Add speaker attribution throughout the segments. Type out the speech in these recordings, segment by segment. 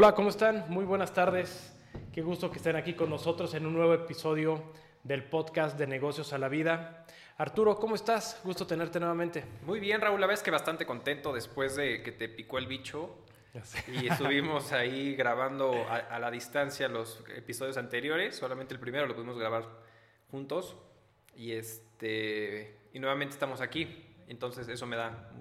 Speaker 1: Hola, ¿cómo están? Muy buenas tardes. Qué gusto que estén aquí con nosotros en un nuevo episodio del podcast de Negocios a la Vida. Arturo, ¿cómo estás? Gusto tenerte nuevamente.
Speaker 2: Muy bien, Raúl. La vez que bastante contento después de que te picó el bicho. Y estuvimos ahí grabando a, la distancia los episodios anteriores. Solamente el primero lo pudimos grabar juntos. Y este y nuevamente estamos aquí. Entonces eso me da,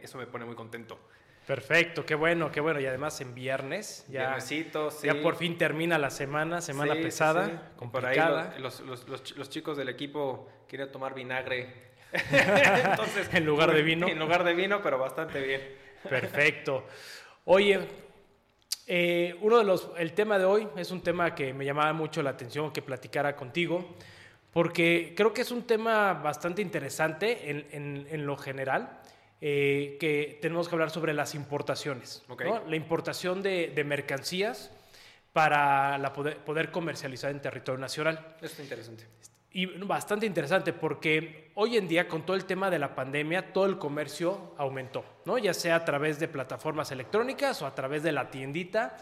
Speaker 2: eso me pone muy contento.
Speaker 1: Perfecto, qué bueno, qué bueno. Y además en viernes, ya, ya por fin termina la semana, semana pesada, complicada.
Speaker 2: Por ahí los, los, los, chicos del equipo querían tomar vinagre.
Speaker 1: Entonces, en lugar de vino.
Speaker 2: En lugar de vino, pero bastante bien.
Speaker 1: Perfecto. Oye, eh, uno de los, el tema de hoy es un tema que me llamaba mucho la atención que platicara contigo, porque creo que es un tema bastante interesante en, en, en lo general eh, que tenemos que hablar sobre las importaciones. La importación de, mercancías para la poder, comercializar en territorio nacional.
Speaker 2: Esto es interesante.
Speaker 1: Y bastante interesante porque hoy en día con todo el tema de la pandemia, todo el comercio aumentó, ¿no? ya sea a través de plataformas electrónicas o a través de la tiendita,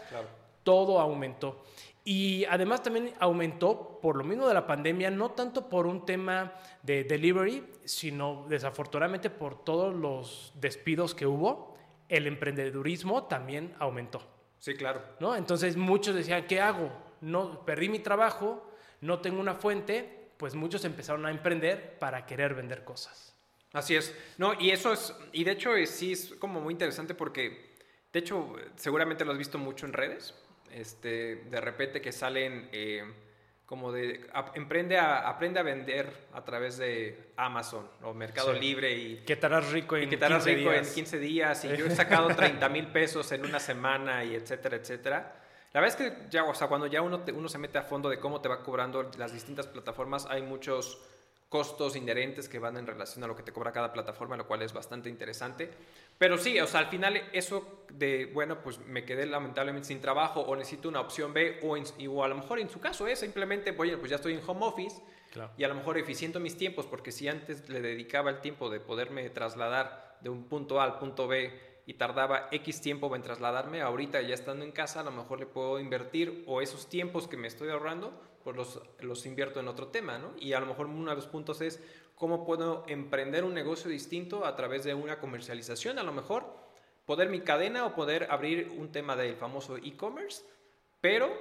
Speaker 1: todo aumentó. Y además también aumentó por lo mismo de la pandemia, no tanto por un tema de delivery, sino desafortunadamente por todos los despidos que hubo, el emprendedurismo también aumentó.
Speaker 2: Sí, claro.
Speaker 1: ¿no? Entonces muchos decían, ¿qué hago? No, perdí mi trabajo, no tengo una fuente, pues muchos empezaron a emprender para querer vender cosas.
Speaker 2: Así es. No, y eso es, y de hecho sí es como muy interesante porque, de hecho, seguramente lo has visto mucho en redes este, de repente que salen eh, como de, emprende a, aprende a vender a través de Amazon o Mercado Libre y...
Speaker 1: Que estarás rico en,
Speaker 2: que estarás 15 rico días. en 15 días y yo he sacado 30 mil pesos en una semana y etcétera, etcétera. La verdad es que ya, o sea, cuando ya uno, uno se mete a fondo de cómo te va cobrando las distintas plataformas, hay muchos costos inherentes que van en relación a lo que te cobra cada plataforma, lo cual es bastante interesante. Pero sí, o sea, al final eso de, bueno, pues me quedé lamentablemente sin trabajo o necesito una opción B o, o a lo mejor en su caso es simplemente, oye, pues ya estoy en home office y a lo mejor eficiento mis tiempos porque si antes le dedicaba el tiempo de poderme trasladar de un punto A al punto B y tardaba X tiempo en trasladarme, ahorita ya estando en casa a lo mejor le puedo invertir o esos tiempos que me estoy ahorrando pues los, los invierto en otro tema, ¿no? Y a lo mejor uno de los puntos es cómo puedo emprender un negocio distinto a través de una comercialización, a lo mejor poder mi cadena o poder abrir un tema del famoso e-commerce, pero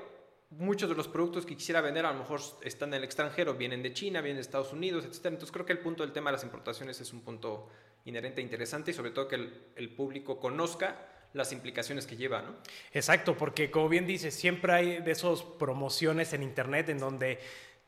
Speaker 2: muchos de los productos que quisiera vender a lo mejor están en el extranjero, vienen de China, vienen de Estados Unidos, etc. Entonces creo que el punto del tema de las importaciones es un punto inherente e interesante y sobre todo que el, el público conozca las implicaciones que lleva, ¿no?
Speaker 1: Exacto, porque como bien dices, siempre hay de esos promociones en internet en donde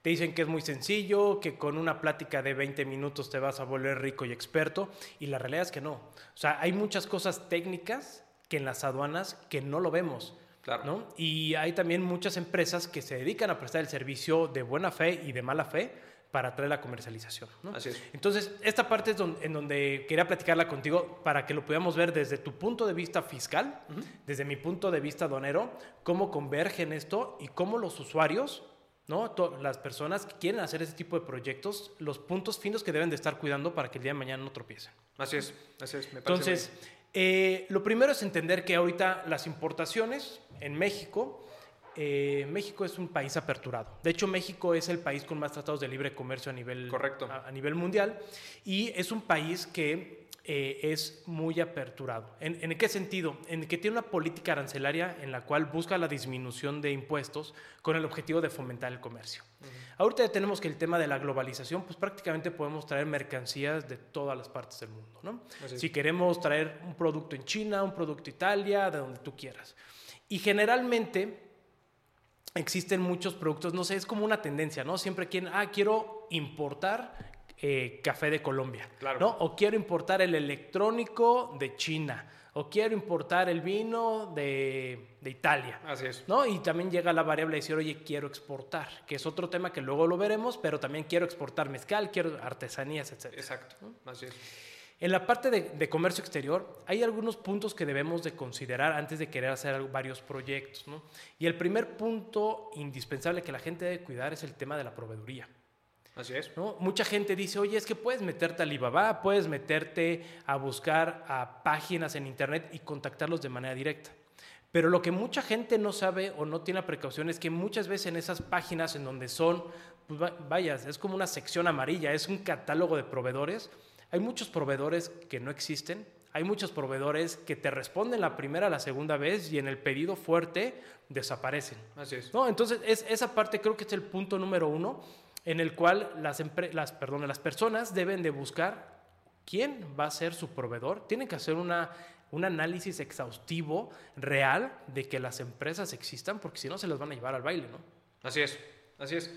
Speaker 1: te dicen que es muy sencillo, que con una plática de 20 minutos te vas a volver rico y experto, y la realidad es que no. O sea, hay muchas cosas técnicas que en las aduanas que no lo vemos.
Speaker 2: Claro.
Speaker 1: ¿no? Y hay también muchas empresas que se dedican a prestar el servicio de buena fe y de mala fe para traer la comercialización.
Speaker 2: Así es.
Speaker 1: Entonces, esta parte es en donde quería platicarla contigo para que lo podamos ver desde tu punto de vista fiscal, desde mi punto de vista donero, cómo convergen esto y cómo los usuarios, ¿no? las personas que quieren hacer ese tipo de proyectos, los puntos finos que deben de estar cuidando para que el día de mañana no tropiecen.
Speaker 2: Así es, así es.
Speaker 1: Me Entonces, eh, lo primero es entender que ahorita las importaciones en México eh, México es un país aperturado. De hecho, México es el país con más tratados de libre comercio a nivel,
Speaker 2: Correcto.
Speaker 1: A, nivel mundial y es un país que eh, es muy aperturado. ¿En, qué sentido? En que tiene una política arancelaria en la cual busca la disminución de impuestos con el objetivo de fomentar el comercio. Ahorita tenemos que el tema de la globalización, pues prácticamente podemos traer mercancías de todas las partes del mundo. ¿no? Si queremos traer un producto en China, un producto en Italia, de donde tú quieras. Y generalmente existen muchos productos, no sé, es como una tendencia, ¿no? Siempre quieren, ah, quiero importar eh, café de Colombia,
Speaker 2: claro.
Speaker 1: ¿no? O quiero importar el electrónico de China, o quiero importar el vino de, de, Italia.
Speaker 2: Así es.
Speaker 1: ¿no? Y también llega la variable de decir, oye, quiero exportar, que es otro tema que luego lo veremos, pero también quiero exportar mezcal, quiero artesanías, etc.
Speaker 2: Exacto, así es.
Speaker 1: En la parte de, comercio exterior hay algunos puntos que debemos de considerar antes de querer hacer varios proyectos. Y el primer punto indispensable que la gente debe cuidar es el tema de la proveeduría.
Speaker 2: Así es.
Speaker 1: ¿no? Mucha gente dice, oye, es que puedes meterte a Alibaba, puedes meterte a buscar a páginas en Internet y contactarlos de manera directa. Pero lo que mucha gente no sabe o no tiene precaución es que muchas veces en esas páginas en donde son, pues vaya, es como una sección amarilla, es un catálogo de proveedores. Hay muchos proveedores que no existen, hay muchos proveedores que te responden la primera, la segunda vez y en el pedido fuerte desaparecen.
Speaker 2: Así es.
Speaker 1: ¿No? Entonces, es, esa parte creo que es el punto número uno en el cual las, las, perdón, las personas deben de buscar quién va a ser su proveedor. Tienen que hacer una, un análisis exhaustivo, real, de que las empresas existan, porque si no se las van a llevar al baile, ¿no?
Speaker 2: Así es, así es.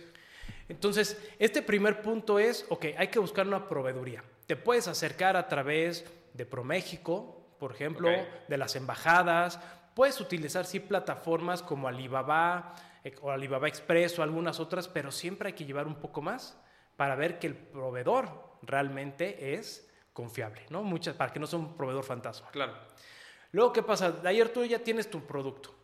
Speaker 1: Entonces, este primer punto es, ok, hay que buscar una proveeduría. Te puedes acercar a través de ProMéxico, por ejemplo, de las embajadas. Puedes utilizar sí plataformas como Alibaba eh, o Alibaba Express o algunas otras, pero siempre hay que llevar un poco más para ver que el proveedor realmente es confiable, ¿no? Muchas, para que no sea un proveedor fantasma.
Speaker 2: Claro.
Speaker 1: Luego, ¿qué pasa? De ayer tú ya tienes tu producto.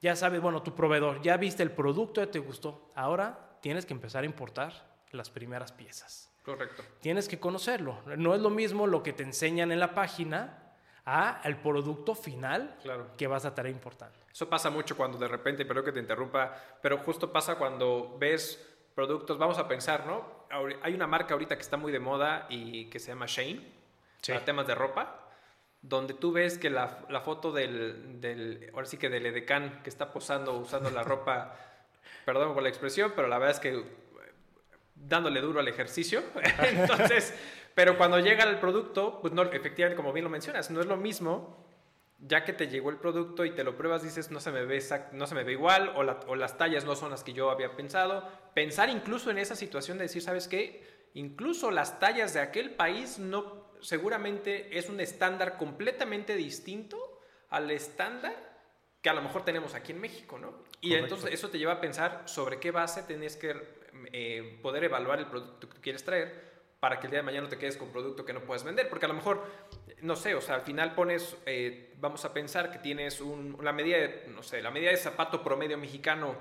Speaker 1: Ya sabes, bueno, tu proveedor, ya viste el producto, ya te gustó. Ahora tienes que empezar a importar las primeras piezas.
Speaker 2: Correcto.
Speaker 1: Tienes que conocerlo. No es lo mismo lo que te enseñan en la página a el producto final que vas a estar importando.
Speaker 2: Eso pasa mucho cuando de repente, pero que te interrumpa, pero justo pasa cuando ves productos, vamos a pensar, ¿no? Hay una marca ahorita que está muy de moda y que se llama Shane, para temas de ropa, donde tú ves que la, foto del, del, ahora sí que del edecán que está posando usando la ropa, perdón por la expresión, pero la verdad es que dándole duro al ejercicio. Entonces, pero cuando llega el producto, pues no, efectivamente, como bien lo mencionas, no es lo mismo, ya que te llegó el producto y te lo pruebas, dices, no se me ve, no se me ve igual, o, o las tallas no son las que yo había pensado. Pensar incluso en esa situación de decir, ¿sabes qué? Incluso las tallas de aquel país no, seguramente es un estándar completamente distinto al estándar que a lo mejor tenemos aquí en México, ¿no? Y entonces eso te lleva a pensar sobre qué base tienes que eh, poder evaluar el producto que quieres traer para que el día de mañana no te quedes con producto que no puedes vender. Porque a lo mejor, no sé, o sea, al final pones, eh, vamos a pensar que tienes un, la medida de, no sé, la medida de zapato promedio mexicano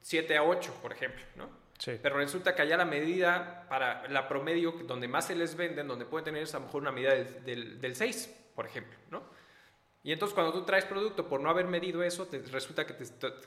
Speaker 2: 7 a 8, por ejemplo, ¿no?
Speaker 1: Sí.
Speaker 2: Pero resulta que allá la medida para la promedio, donde más se les venden, donde pueden tener es a lo mejor una medida del, del, del 6, por ejemplo, ¿no? Y entonces cuando tú traes producto por no haber medido eso, te, resulta que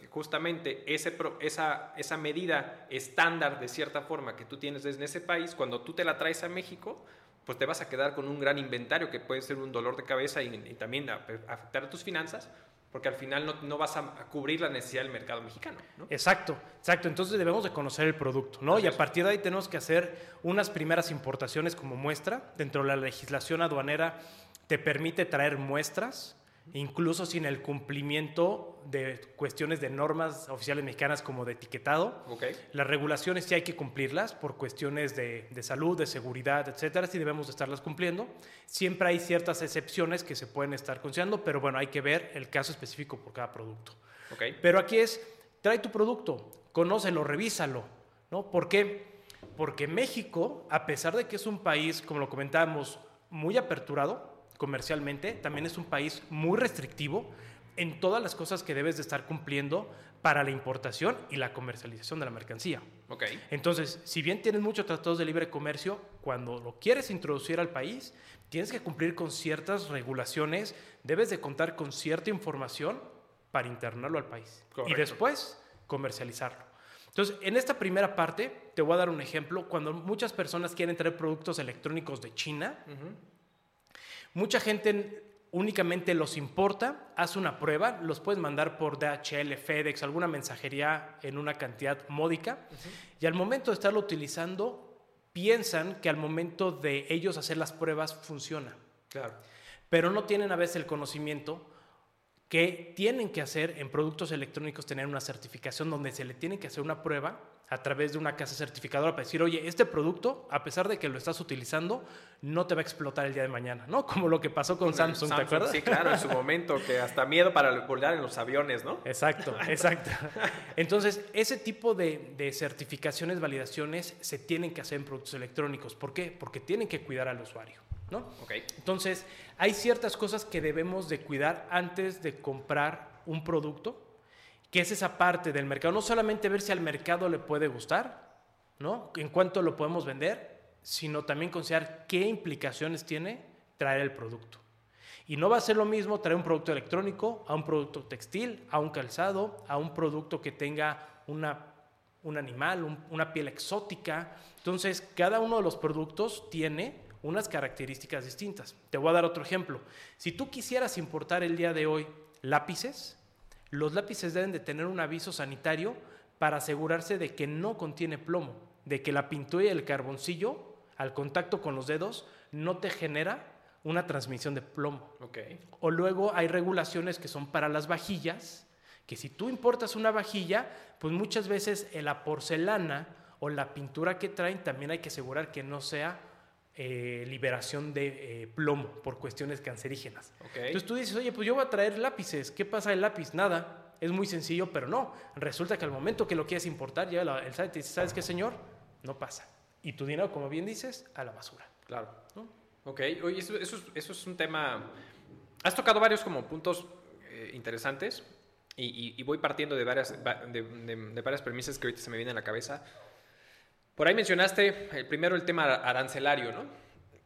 Speaker 2: justamente ese, esa, esa medida estándar de cierta forma que tú tienes desde ese país, cuando tú te la traes a México, pues te vas a quedar con un gran inventario que puede ser un dolor de cabeza y, también afectar a tus finanzas, porque al final no, no, vas a cubrir la necesidad del mercado mexicano. ¿no?
Speaker 1: Exacto, exacto. Entonces debemos de conocer el producto, ¿no? y a partir de ahí tenemos que hacer unas primeras importaciones como muestra. Dentro de la legislación aduanera te permite traer muestras incluso sin el cumplimiento de cuestiones de normas oficiales mexicanas como de etiquetado. Las regulaciones sí hay que cumplirlas por cuestiones de, salud, de seguridad, etcétera, sí debemos estarlas cumpliendo. Siempre hay ciertas excepciones que se pueden estar considerando, pero bueno, hay que ver el caso específico por cada producto. Pero aquí es, trae tu producto, conócelo, revísalo, ¿no? ¿Por qué? Porque México, a pesar de que es un país, como lo comentábamos, muy aperturado, comercialmente, también es un país muy restrictivo en todas las cosas que debes de estar cumpliendo para la importación y la comercialización de la mercancía.
Speaker 2: Okay.
Speaker 1: Entonces, si bien tienes muchos tratados de libre comercio, cuando lo quieres introducir al país, tienes que cumplir con ciertas regulaciones, debes de contar con cierta información para internarlo al país y después comercializarlo. Entonces, en esta primera parte, te voy a dar un ejemplo. Cuando muchas personas quieren traer productos electrónicos de China, Mucha gente únicamente los importa, hace una prueba, los puedes mandar por DHL, FedEx, alguna mensajería en una cantidad módica, y al momento de estarlo utilizando, piensan que al momento de ellos hacer las pruebas funciona.
Speaker 2: Claro.
Speaker 1: Pero no tienen a veces el conocimiento que tienen que hacer en productos electrónicos tener una certificación donde se le tiene que hacer una prueba a través de una casa certificadora para decir, oye, este producto, a pesar de que lo estás utilizando, no te va a explotar el día de mañana, ¿no? Como lo que pasó con Samsung, ¿te acuerdas?
Speaker 2: Sí, claro, en su momento, que hasta miedo para volar en los aviones, ¿no?
Speaker 1: Exacto, exacto. Entonces, ese tipo de, de, certificaciones, validaciones, se tienen que hacer en productos electrónicos. ¿Por qué? Porque tienen que cuidar al usuario, ¿no?
Speaker 2: Okay.
Speaker 1: Entonces, hay ciertas cosas que debemos de cuidar antes de comprar un producto que es esa parte del mercado. No solamente ver si al mercado le puede gustar, ¿no? En cuánto lo podemos vender, sino también considerar qué implicaciones tiene traer el producto. Y no va a ser lo mismo traer un producto electrónico a un producto textil, a un calzado, a un producto que tenga una, un animal, una piel exótica. Entonces, cada uno de los productos tiene unas características distintas. Te voy a dar otro ejemplo. Si tú quisieras importar el día de hoy lápices, los lápices deben de tener un aviso sanitario para asegurarse de que no contiene plomo, de que la pintura y el carboncillo al contacto con los dedos no te genera una transmisión de plomo.
Speaker 2: Okay.
Speaker 1: O luego hay regulaciones que son para las vajillas, que si tú importas una vajilla, pues muchas veces la porcelana o la pintura que traen también hay que asegurar que no sea eh, liberación de eh, plomo por cuestiones cancerígenas. Entonces tú dices, oye, pues yo voy a traer lápices, ¿qué pasa el lápiz? Nada, es muy sencillo, pero no. Resulta que al momento que lo quieres importar, ya el SAT te dice, ¿sabes qué, señor? No pasa. Y tu dinero, como bien dices, a la basura.
Speaker 2: Claro. Ok, oye, eso, es un tema... Has tocado varios como puntos eh, interesantes y, voy partiendo de varias, de, de varias premisas que ahorita se me vienen a la cabeza. Por ahí mencionaste el primero el tema arancelario, ¿no?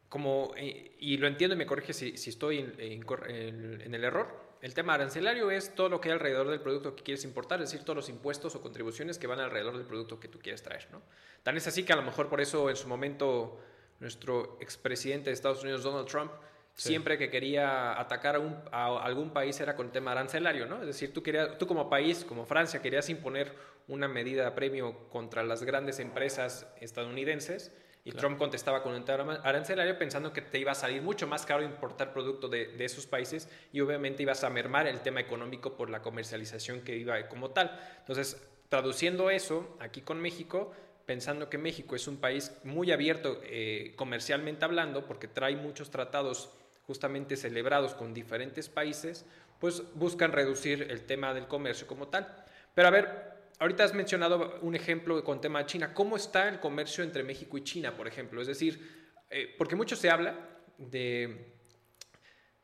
Speaker 2: Como, y, lo entiendo y me corrige si, estoy en, el error. El tema arancelario es todo lo que hay alrededor del producto que quieres importar, es decir, todos los impuestos o contribuciones que van alrededor del producto que tú quieres traer, ¿no? Tan es así que a lo mejor por eso en su momento nuestro expresidente de Estados Unidos, Donald Trump, siempre que quería atacar a, un, a, algún país era con el tema arancelario, ¿no? Es decir, tú, querías, tú como país, como Francia, querías imponer una medida premio contra las grandes empresas estadounidenses y Trump contestaba con un tema arancelario pensando que te iba a salir mucho más caro importar producto de, de, esos países y obviamente ibas a mermar el tema económico por la comercialización que iba como tal. Entonces, traduciendo eso aquí con México, pensando que México es un país muy abierto eh, comercialmente hablando, porque trae muchos tratados justamente celebrados con diferentes países, pues buscan reducir el tema del comercio como tal. Pero a ver, ahorita has mencionado un ejemplo con tema de China. ¿Cómo está el comercio entre México y China, por ejemplo? Es decir, eh, porque mucho se habla de,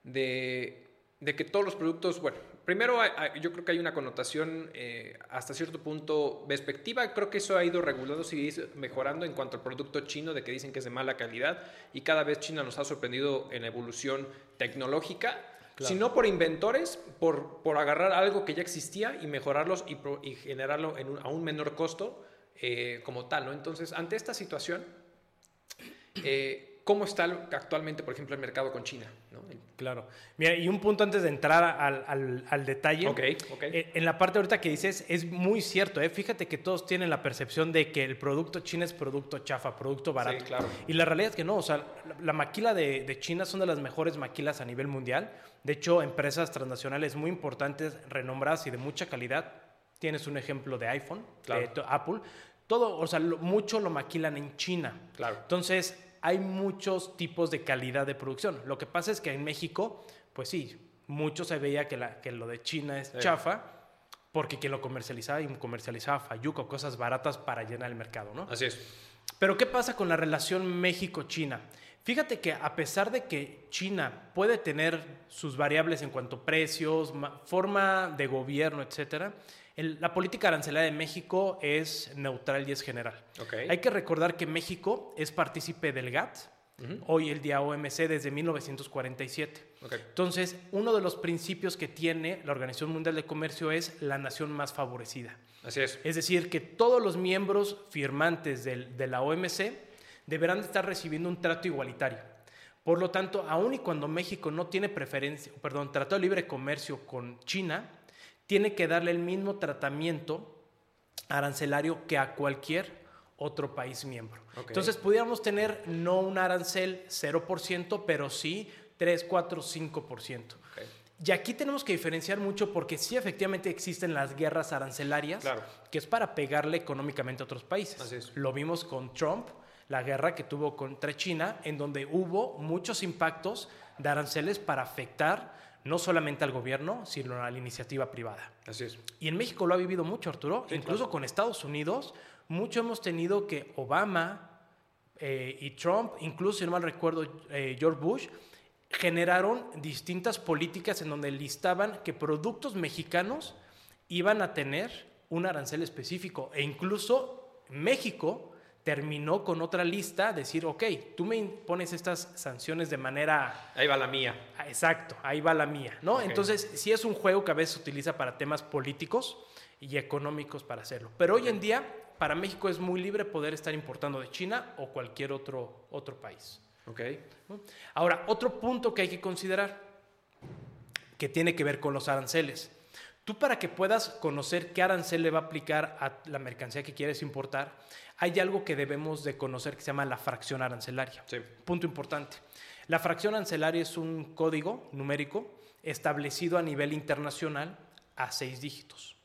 Speaker 2: de, de, que todos los productos, bueno, primero yo creo que hay una connotación eh, hasta cierto punto despectiva. Creo que eso ha ido regulando y mejorando en cuanto al producto chino, de que dicen que es de mala calidad. Y cada vez China nos ha sorprendido en la evolución tecnológica. sino por inventores, por, por, agarrar algo que ya existía y mejorarlos y, y generarlo en un, a un menor costo eh, como tal. ¿no? Entonces, ante esta situación, eh, ¿Cómo está actualmente, por ejemplo, el mercado con China?
Speaker 1: Claro. Mira, y un punto antes de entrar al, detalle.
Speaker 2: Ok,
Speaker 1: eh, en la parte ahorita que dices, es muy cierto. ¿eh? Fíjate que todos tienen la percepción de que el producto chino es producto chafa, producto barato.
Speaker 2: Sí, claro.
Speaker 1: Y la realidad es que no. O sea, la, maquila de, China son de las mejores maquilas a nivel mundial. De hecho, empresas transnacionales muy importantes, renombradas y de mucha calidad. Tienes un ejemplo de iPhone, de Apple. Todo, o sea, mucho lo maquilan en China.
Speaker 2: Claro.
Speaker 1: Entonces, hay muchos tipos de calidad de producción. Lo que pasa es que en México, pues sí, mucho se veía que, la, que lo de China es chafa, porque quien lo comercializaba y comercializaba Fayuca cosas baratas para llenar el mercado, ¿no?
Speaker 2: Así es.
Speaker 1: Pero ¿qué pasa con la relación México-China? Fíjate que a pesar de que China puede tener sus variables en cuanto a precios, forma de gobierno, etcétera, la política arancelaria de México es neutral y es general. Hay que recordar que México es partícipe del GATT, hoy el día OMC desde 1947. Entonces, uno de los principios que tiene la Organización Mundial de Comercio es la nación más favorecida.
Speaker 2: Así es.
Speaker 1: Es decir, que todos los miembros firmantes de la OMC deberán estar recibiendo un trato igualitario. Por lo tanto, aun y cuando México no tiene preferencia, perdón, tratado de libre comercio con China, tiene que darle el mismo tratamiento arancelario que a cualquier otro país miembro. Entonces, pudiéramos tener no un arancel 0%, pero sí 3, 4, 5%. Y aquí tenemos que diferenciar mucho porque sí efectivamente existen las guerras arancelarias, que es para pegarle económicamente a otros países. Lo vimos con Trump, la guerra que tuvo contra China, en donde hubo muchos impactos de aranceles para afectar no solamente al gobierno, sino a la iniciativa privada.
Speaker 2: Así es.
Speaker 1: Y en México lo ha vivido mucho, Arturo. Incluso con Estados Unidos, mucho hemos tenido que Obama eh, y Trump, incluso, si no mal recuerdo, eh, George Bush, generaron distintas políticas en donde listaban que productos mexicanos iban a tener un arancel específico. E incluso México terminó con otra lista, decir, ok, tú me pones estas sanciones de manera...
Speaker 2: Ahí va la mía.
Speaker 1: Ah, exacto, ahí va la mía, ¿no? Entonces, sí es un juego que a veces se utiliza para temas políticos y económicos para hacerlo. Pero hoy en día, para México es muy libre poder estar importando de China o cualquier otro, otro país.
Speaker 2: Ok.
Speaker 1: Ahora, otro punto que hay que considerar, que tiene que ver con los aranceles. Tú para que puedas conocer qué arancel le va a aplicar a la mercancía que quieres importar, hay algo que debemos de conocer que se llama la fracción arancelaria. Punto importante. La fracción arancelaria es un código numérico establecido a nivel internacional a seis dígitos.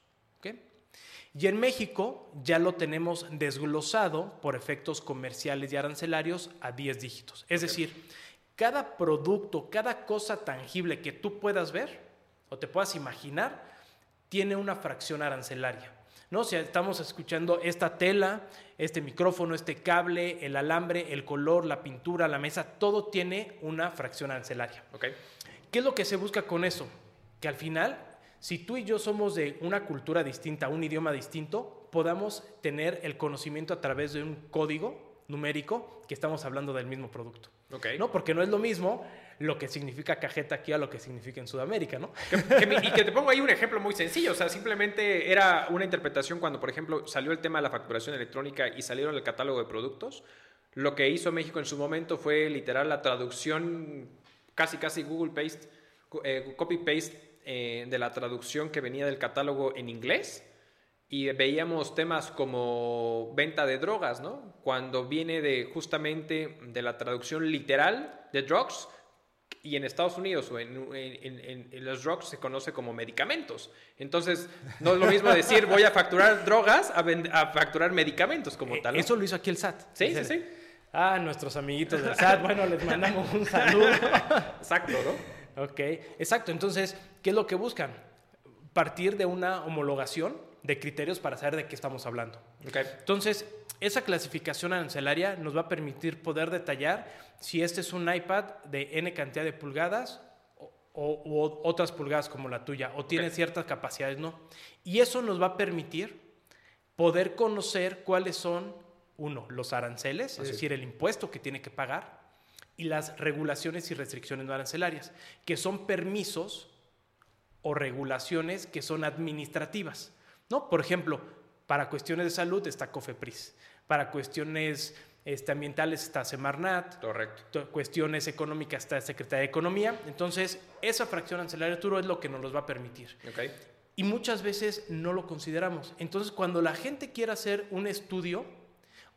Speaker 1: Y en México ya lo tenemos desglosado por efectos comerciales y arancelarios a 10 dígitos. Es decir, cada producto, cada cosa tangible que tú puedas ver o te puedas imaginar, tiene una fracción arancelaria. ¿no? Si estamos escuchando esta tela, este micrófono, este cable, el alambre, el color, la pintura, la mesa, todo tiene una fracción arancelaria.
Speaker 2: Okay.
Speaker 1: ¿Qué es lo que se busca con eso? Que al final, si tú y yo somos de una cultura distinta, un idioma distinto, podamos tener el conocimiento a través de un código numérico que estamos hablando del mismo producto.
Speaker 2: Okay.
Speaker 1: ¿no? Porque no es lo mismo lo que significa cajeta aquí a lo que significa en Sudamérica, ¿no?
Speaker 2: y que te pongo ahí un ejemplo muy sencillo, o sea, simplemente era una interpretación cuando, por ejemplo, salió el tema de la facturación electrónica y salieron el catálogo de productos. Lo que hizo México en su momento fue literal la traducción, casi casi Google Paste, eh, copy paste eh, de la traducción que venía del catálogo en inglés y veíamos temas como venta de drogas, ¿no? Cuando viene de justamente de la traducción literal de drugs, y en Estados Unidos o en, los drugs se conoce como medicamentos. Entonces, no es lo mismo decir voy a facturar drogas a, facturar medicamentos como eh, tal.
Speaker 1: Eso lo hizo aquí el SAT.
Speaker 2: Sí, sí, sí.
Speaker 1: Ah, nuestros amiguitos del SAT, bueno, les mandamos un saludo.
Speaker 2: Exacto, ¿no?
Speaker 1: Ok, exacto. Entonces, ¿qué es lo que buscan? Partir de una homologación de criterios para saber de qué estamos hablando.
Speaker 2: Okay.
Speaker 1: Entonces, esa clasificación arancelaria nos va a permitir poder detallar si este es un iPad de N cantidad de pulgadas o, otras pulgadas como la tuya, o tiene ciertas capacidades, no. Y eso nos va a permitir poder conocer cuáles son, uno, los aranceles, es decir, el impuesto que tiene que pagar, y las regulaciones y restricciones no arancelarias, que son permisos o regulaciones que son administrativas. ¿no? Por ejemplo, para cuestiones de salud está COFEPRIS, para cuestiones este, ambientales está Semarnat.
Speaker 2: Correcto.
Speaker 1: Cuestiones económicas está Secretaría de Economía. Entonces, esa fracción arancelaria Arturo es lo que nos los va a permitir.
Speaker 2: Okay.
Speaker 1: Y muchas veces no lo consideramos. Entonces, cuando la gente quiere hacer un estudio,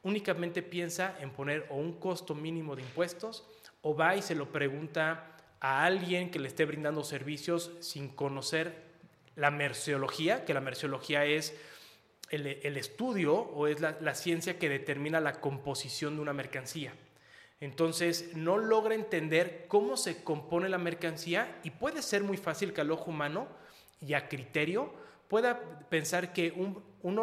Speaker 1: únicamente piensa en poner o un costo mínimo de impuestos o va y se lo pregunta a alguien que le esté brindando servicios sin conocer la merciología, que la merciología es el, estudio o es la, ciencia que determina la composición de una mercancía. Entonces no logra entender cómo se compone la mercancía y puede ser muy fácil que al ojo humano y a criterio pueda pensar que un, un,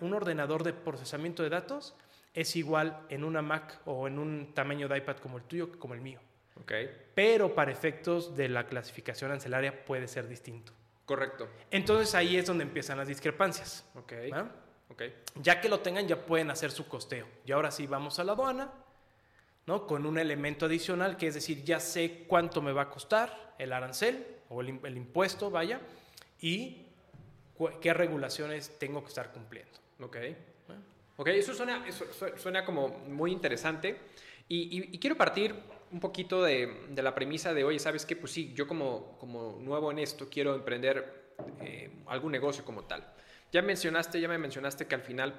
Speaker 1: un ordenador de procesamiento de datos es igual en una Mac o en un tamaño de iPad como el tuyo que como el mío.
Speaker 2: Okay.
Speaker 1: Pero para efectos de la clasificación ancelaria puede ser distinto.
Speaker 2: Correcto.
Speaker 1: Entonces ahí es donde empiezan las discrepancias.
Speaker 2: Ok. okay.
Speaker 1: Ya que lo tengan, ya pueden hacer su costeo. Y ahora sí vamos a la aduana, ¿no? Con un elemento adicional, que es decir, ya sé cuánto me va a costar el arancel o el, impuesto, vaya, y qué regulaciones tengo que estar cumpliendo.
Speaker 2: Ok. Ok, eso suena, suena como muy interesante. y quiero partir un poquito de, la premisa de, oye, ¿sabes qué? Pues sí, yo como, como nuevo en esto quiero emprender eh, algún negocio como tal. Ya mencionaste, ya me mencionaste que al final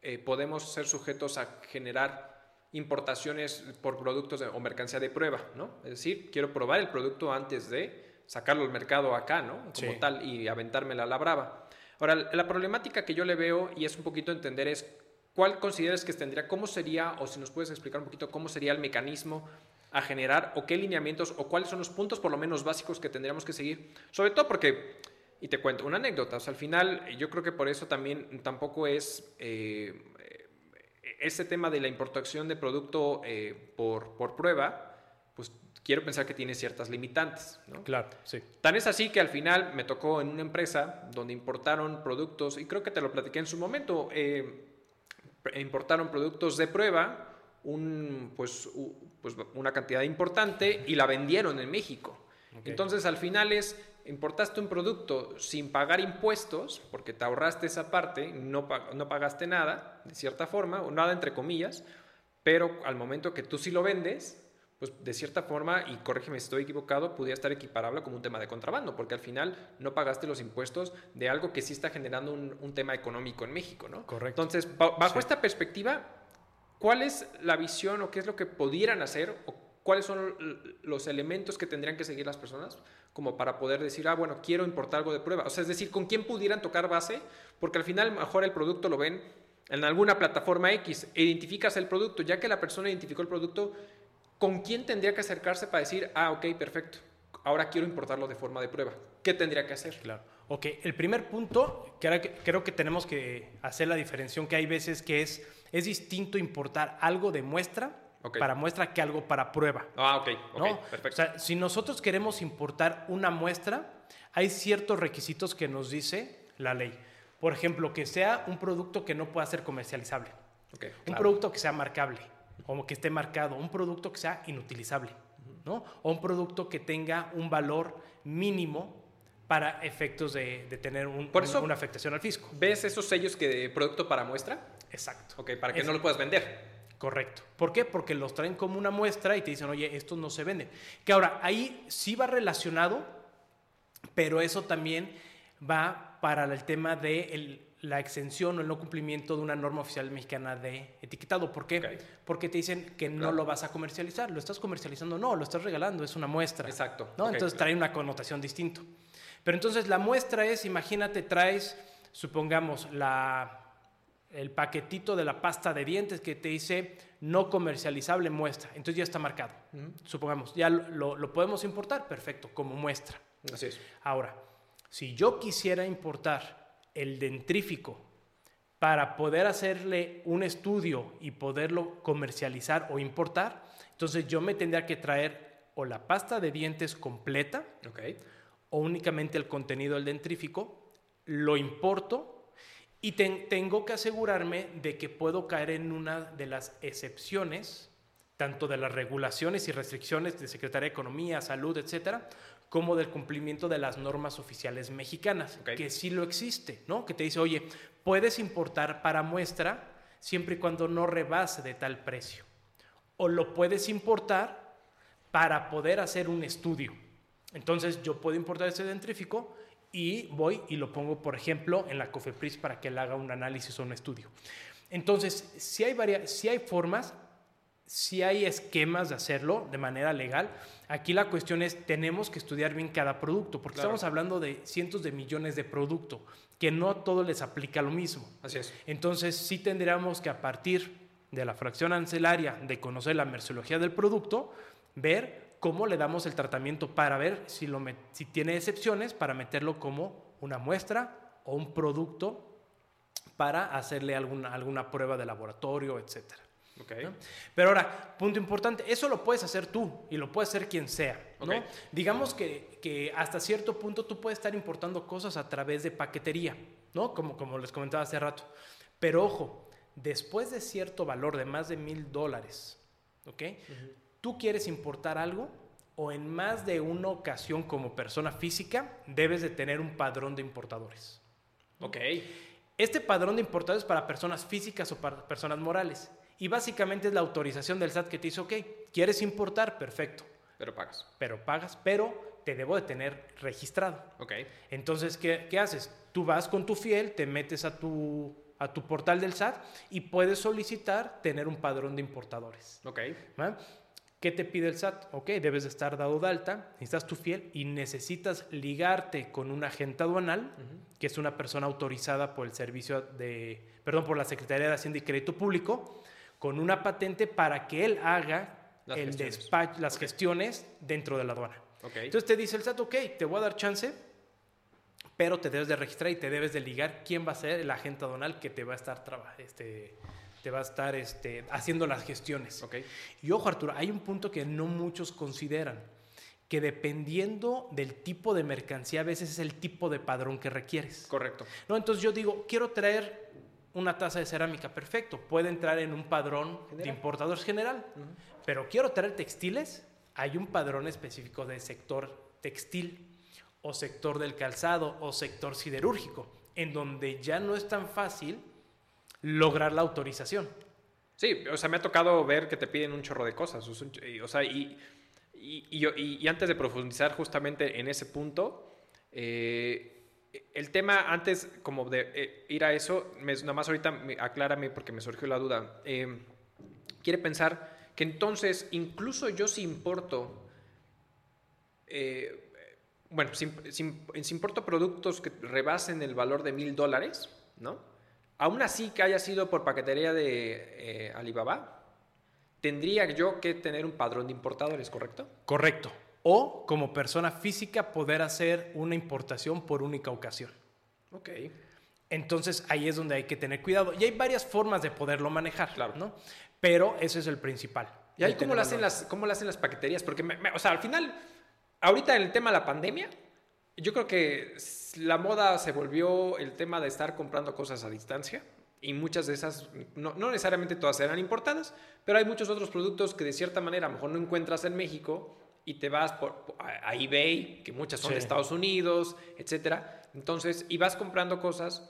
Speaker 2: eh, podemos ser sujetos a generar importaciones por productos o mercancía de prueba, ¿no? Es decir, quiero probar el producto antes de sacarlo al mercado acá, ¿no? Como tal, y aventármela a la brava. Ahora, la problemática que yo le veo, y es un poquito entender, es cuál consideras que tendría, cómo sería, o si nos puedes explicar un poquito cómo sería el mecanismo a generar o qué lineamientos o cuáles son los puntos por lo menos básicos que tendríamos que seguir. Sobre todo porque, y te cuento una anécdota, o sea, al final yo creo que por eso también tampoco es eh, ese tema de la importación de producto eh, por, por prueba, pues quiero pensar que tiene ciertas limitantes. ¿no?
Speaker 1: Claro, sí.
Speaker 2: Tan es así que al final me tocó en una empresa donde importaron productos, y creo que te lo platiqué en su momento, eh, importaron productos de prueba, un, pues, pues, una cantidad importante y la vendieron en México. Entonces al final es, importaste un producto sin pagar impuestos, porque te ahorraste esa parte, no, no pagaste nada, de cierta forma, o nada entre comillas, pero al momento que tú sí lo vendes, pues de cierta forma, y corrígeme si estoy equivocado, pudiera estar equiparable como un tema de contrabando, porque al final no pagaste los impuestos de algo que sí está generando un, tema económico en México, ¿no?
Speaker 1: Correcto.
Speaker 2: Entonces, bajo esta perspectiva, ¿cuál es la visión o qué es lo que pudieran hacer o cuáles son los elementos que tendrían que seguir las personas como para poder decir, ah, bueno, quiero importar algo de prueba? O sea, es decir, ¿con quién pudieran tocar base? Porque al final mejor el producto lo ven en alguna plataforma X, identificas el producto, ya que la persona identificó el producto, ¿con quién tendría que acercarse para decir, ah, ok, perfecto, ahora quiero importarlo de forma de prueba? ¿Qué tendría que hacer?
Speaker 1: Claro. Ok, el primer punto, que creo que tenemos que hacer la diferencia, que hay veces que es, es distinto importar algo de muestra para muestra que algo para prueba.
Speaker 2: Ah, ok, ok, perfecto.
Speaker 1: O sea, si nosotros queremos importar una muestra, hay ciertos requisitos que nos dice la ley. Por ejemplo, que sea un producto que no pueda ser comercializable. un producto que sea marcable o que esté marcado, un producto que sea inutilizable, ¿no? O un producto que tenga un valor mínimo para efectos de, tener un, una afectación al fisco.
Speaker 2: ¿Ves esos sellos que de producto para muestra?
Speaker 1: Exacto.
Speaker 2: Ok, para que no lo puedas vender.
Speaker 1: Correcto. ¿Por qué? Porque los traen como una muestra y te dicen, oye, esto no se vende. Que ahora, ahí sí va relacionado, pero eso también va para el tema de el, la exención o el no cumplimiento de una norma oficial mexicana de etiquetado. ¿Por qué? Porque te dicen que no lo vas a comercializar. ¿Lo estás comercializando? No, lo estás regalando, es una muestra.
Speaker 2: Exacto.
Speaker 1: ¿no? entonces trae una connotación distinta. Pero entonces la muestra es, imagínate, traes, supongamos, la, el paquetito de la pasta de dientes que te dice no comercializable muestra. Entonces ya está marcado. Supongamos, ya lo, lo podemos importar, perfecto, como muestra.
Speaker 2: Así es.
Speaker 1: Ahora, si yo quisiera importar el dentrífico para poder hacerle un estudio y poderlo comercializar o importar, entonces yo me tendría que traer o la pasta de dientes completa o únicamente el contenido del dentrífico, lo importo y tengo que asegurarme de que puedo caer en una de las excepciones, tanto de las regulaciones y restricciones de Secretaría de Economía, Salud, etcétera, como del cumplimiento de las normas oficiales mexicanas, que sí lo existe, ¿no? Que te dice, oye, puedes importar para muestra siempre y cuando no rebase de tal precio. O lo puedes importar para poder hacer un estudio. Entonces yo puedo importar ese dentrífico y voy y lo pongo, por ejemplo, en la COFEPRIS para que él haga un análisis o un estudio. Entonces, si hay, varias, si hay formas, si hay esquemas de hacerlo de manera legal. Aquí la cuestión es, tenemos que estudiar bien cada producto, porque estamos hablando de cientos de millones de productos, que no a todos les aplica lo mismo.
Speaker 2: Así es.
Speaker 1: Entonces, sí tendríamos que a partir de la fracción ancelaria, de conocer la merciología del producto, ver cómo le damos el tratamiento para ver si, lo si tiene excepciones, para meterlo como una muestra o un producto para hacerle alguna, alguna prueba de laboratorio, etcétera. Pero ahora, punto importante, eso lo puedes hacer tú y lo puede hacer quien sea. ¿no? Digamos que, que, hasta cierto punto tú puedes estar importando cosas a través de paquetería, ¿no? como, como les comentaba hace rato. Pero ojo, después de cierto valor de más de mil dólares, ¿ok? Tú quieres importar algo o en más de una ocasión como persona física debes de tener un padrón de importadores.
Speaker 2: Ok.
Speaker 1: Este padrón de importadores para personas físicas o para personas morales. Y básicamente es la autorización del SAT que te dice, ok, ¿quieres importar? Perfecto.
Speaker 2: Pero pagas.
Speaker 1: Pero pagas, pero te debo de tener registrado.
Speaker 2: Ok.
Speaker 1: Entonces, ¿qué, qué haces? Tú vas con tu fiel, te metes a tu, a tu portal del SAT y puedes solicitar tener un padrón de importadores.
Speaker 2: Ok.
Speaker 1: ¿Qué te pide el SAT? Ok, debes de estar dado de alta, necesitas tu fiel y necesitas ligarte con un agente aduanal, que es una persona autorizada por el servicio de, perdón, por la Secretaría de Hacienda y Crédito Público, con una patente para que él haga las el gestiones. despacho, las gestiones dentro de la aduana. Entonces te dice el SAT, ok, te voy a dar chance, pero te debes de registrar y te debes de ligar quién va a ser el agente aduanal que te va a estar este, te va a estar este, haciendo las gestiones.
Speaker 2: Okay.
Speaker 1: Y ojo, Arturo, hay un punto que no muchos consideran, que dependiendo del tipo de mercancía, a veces es el tipo de padrón que requieres.
Speaker 2: Correcto.
Speaker 1: ¿No? Entonces yo digo, quiero traer una taza de cerámica, perfecto, puede entrar en un padrón de importadores general. Pero quiero traer textiles, hay un padrón específico de sector textil o sector del calzado o sector siderúrgico, en donde ya no es tan fácil lograr la autorización.
Speaker 2: Sí, o sea, me ha tocado ver que te piden un chorro de cosas. O sea, y, y, antes de profundizar justamente en ese punto, eh, el tema antes como de eh, ir a eso, nada más ahorita aclárame porque me surgió la duda. Eh, quiere pensar que entonces, incluso yo si importo, bueno, si, si, importo productos que rebasen el valor de mil dólares, ¿no? Aún así que haya sido por paquetería de eh, Alibaba, tendría yo que tener un padrón de importadores, ¿correcto?
Speaker 1: Correcto. O como persona física poder hacer una importación por única ocasión.
Speaker 2: Ok.
Speaker 1: Entonces ahí es donde hay que tener cuidado. Y hay varias formas de poderlo manejar, claro. ¿no? Pero ese es el principal.
Speaker 2: ¿Y ahí cómo lo, hacen las, cómo lo hacen las paqueterías? Porque, o sea, al final, ahorita en el tema de la pandemia, yo creo que la moda se volvió el tema de estar comprando cosas a distancia y muchas de esas, no, necesariamente todas eran importadas, pero hay muchos otros productos que de cierta manera a lo mejor no encuentras en México y te vas por, a, eBay, que muchas son de Estados Unidos, etcétera. Entonces, y vas comprando cosas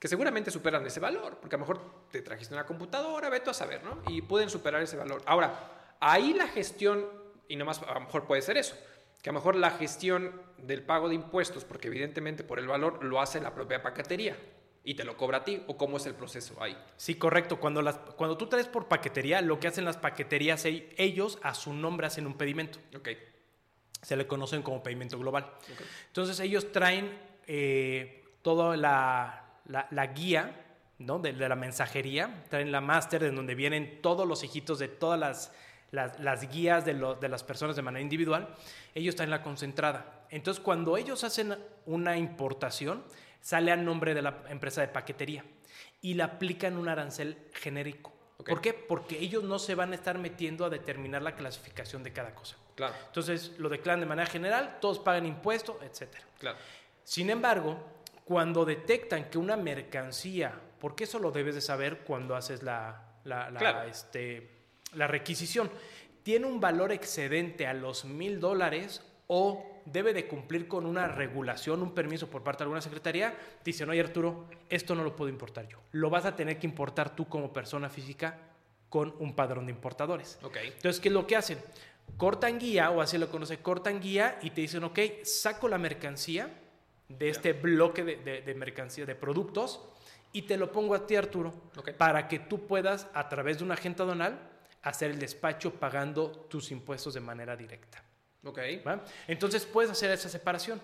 Speaker 2: que seguramente superan ese valor, porque a lo mejor te trajiste una computadora, vete a saber, ¿no? Y pueden superar ese valor. Ahora, ahí la gestión, y nomás a lo mejor puede ser eso, que a lo mejor la gestión del pago de impuestos, porque evidentemente por el valor lo hace la propia paquetería y te lo cobra a ti, o cómo es el proceso ahí.
Speaker 1: Sí, correcto. Cuando, las, cuando tú traes por paquetería, lo que hacen las paqueterías, ellos a su nombre hacen un pedimento.
Speaker 2: Ok.
Speaker 1: Se le conocen como pedimento global. Entonces ellos traen eh, toda la, la, guía ¿no? de, de, la mensajería, traen la máster de donde vienen todos los hijitos de todas las las, guías de, de, las personas de manera individual, ellos están en la concentrada. Entonces, cuando ellos hacen una importación, sale a nombre de la empresa de paquetería y le aplican un arancel genérico. ¿Por qué? Porque ellos no se van a estar metiendo a determinar la clasificación de cada cosa.
Speaker 2: Claro.
Speaker 1: Entonces, lo declaran de manera general, todos pagan impuestos, etc.
Speaker 2: Claro.
Speaker 1: Sin embargo, cuando detectan que una mercancía, porque eso lo debes de saber cuando haces la, la, este, la requisición tiene un valor excedente a los mil dólares o debe de cumplir con una regulación, un permiso por parte de alguna secretaría, dicen, oye Arturo, esto no lo puedo importar yo. Lo vas a tener que importar tú como persona física con un padrón de importadores.
Speaker 2: Okay.
Speaker 1: Entonces, ¿qué es lo que hacen? Cortan guía, o así lo conoce, cortan guía y te dicen, ok, saco la mercancía de este bloque de, de, mercancía, de productos, y te lo pongo a ti, Arturo, para que tú puedas, a través de un agente aduanal, hacer el despacho pagando tus impuestos de manera directa.
Speaker 2: Ok.
Speaker 1: Entonces puedes hacer esa separación.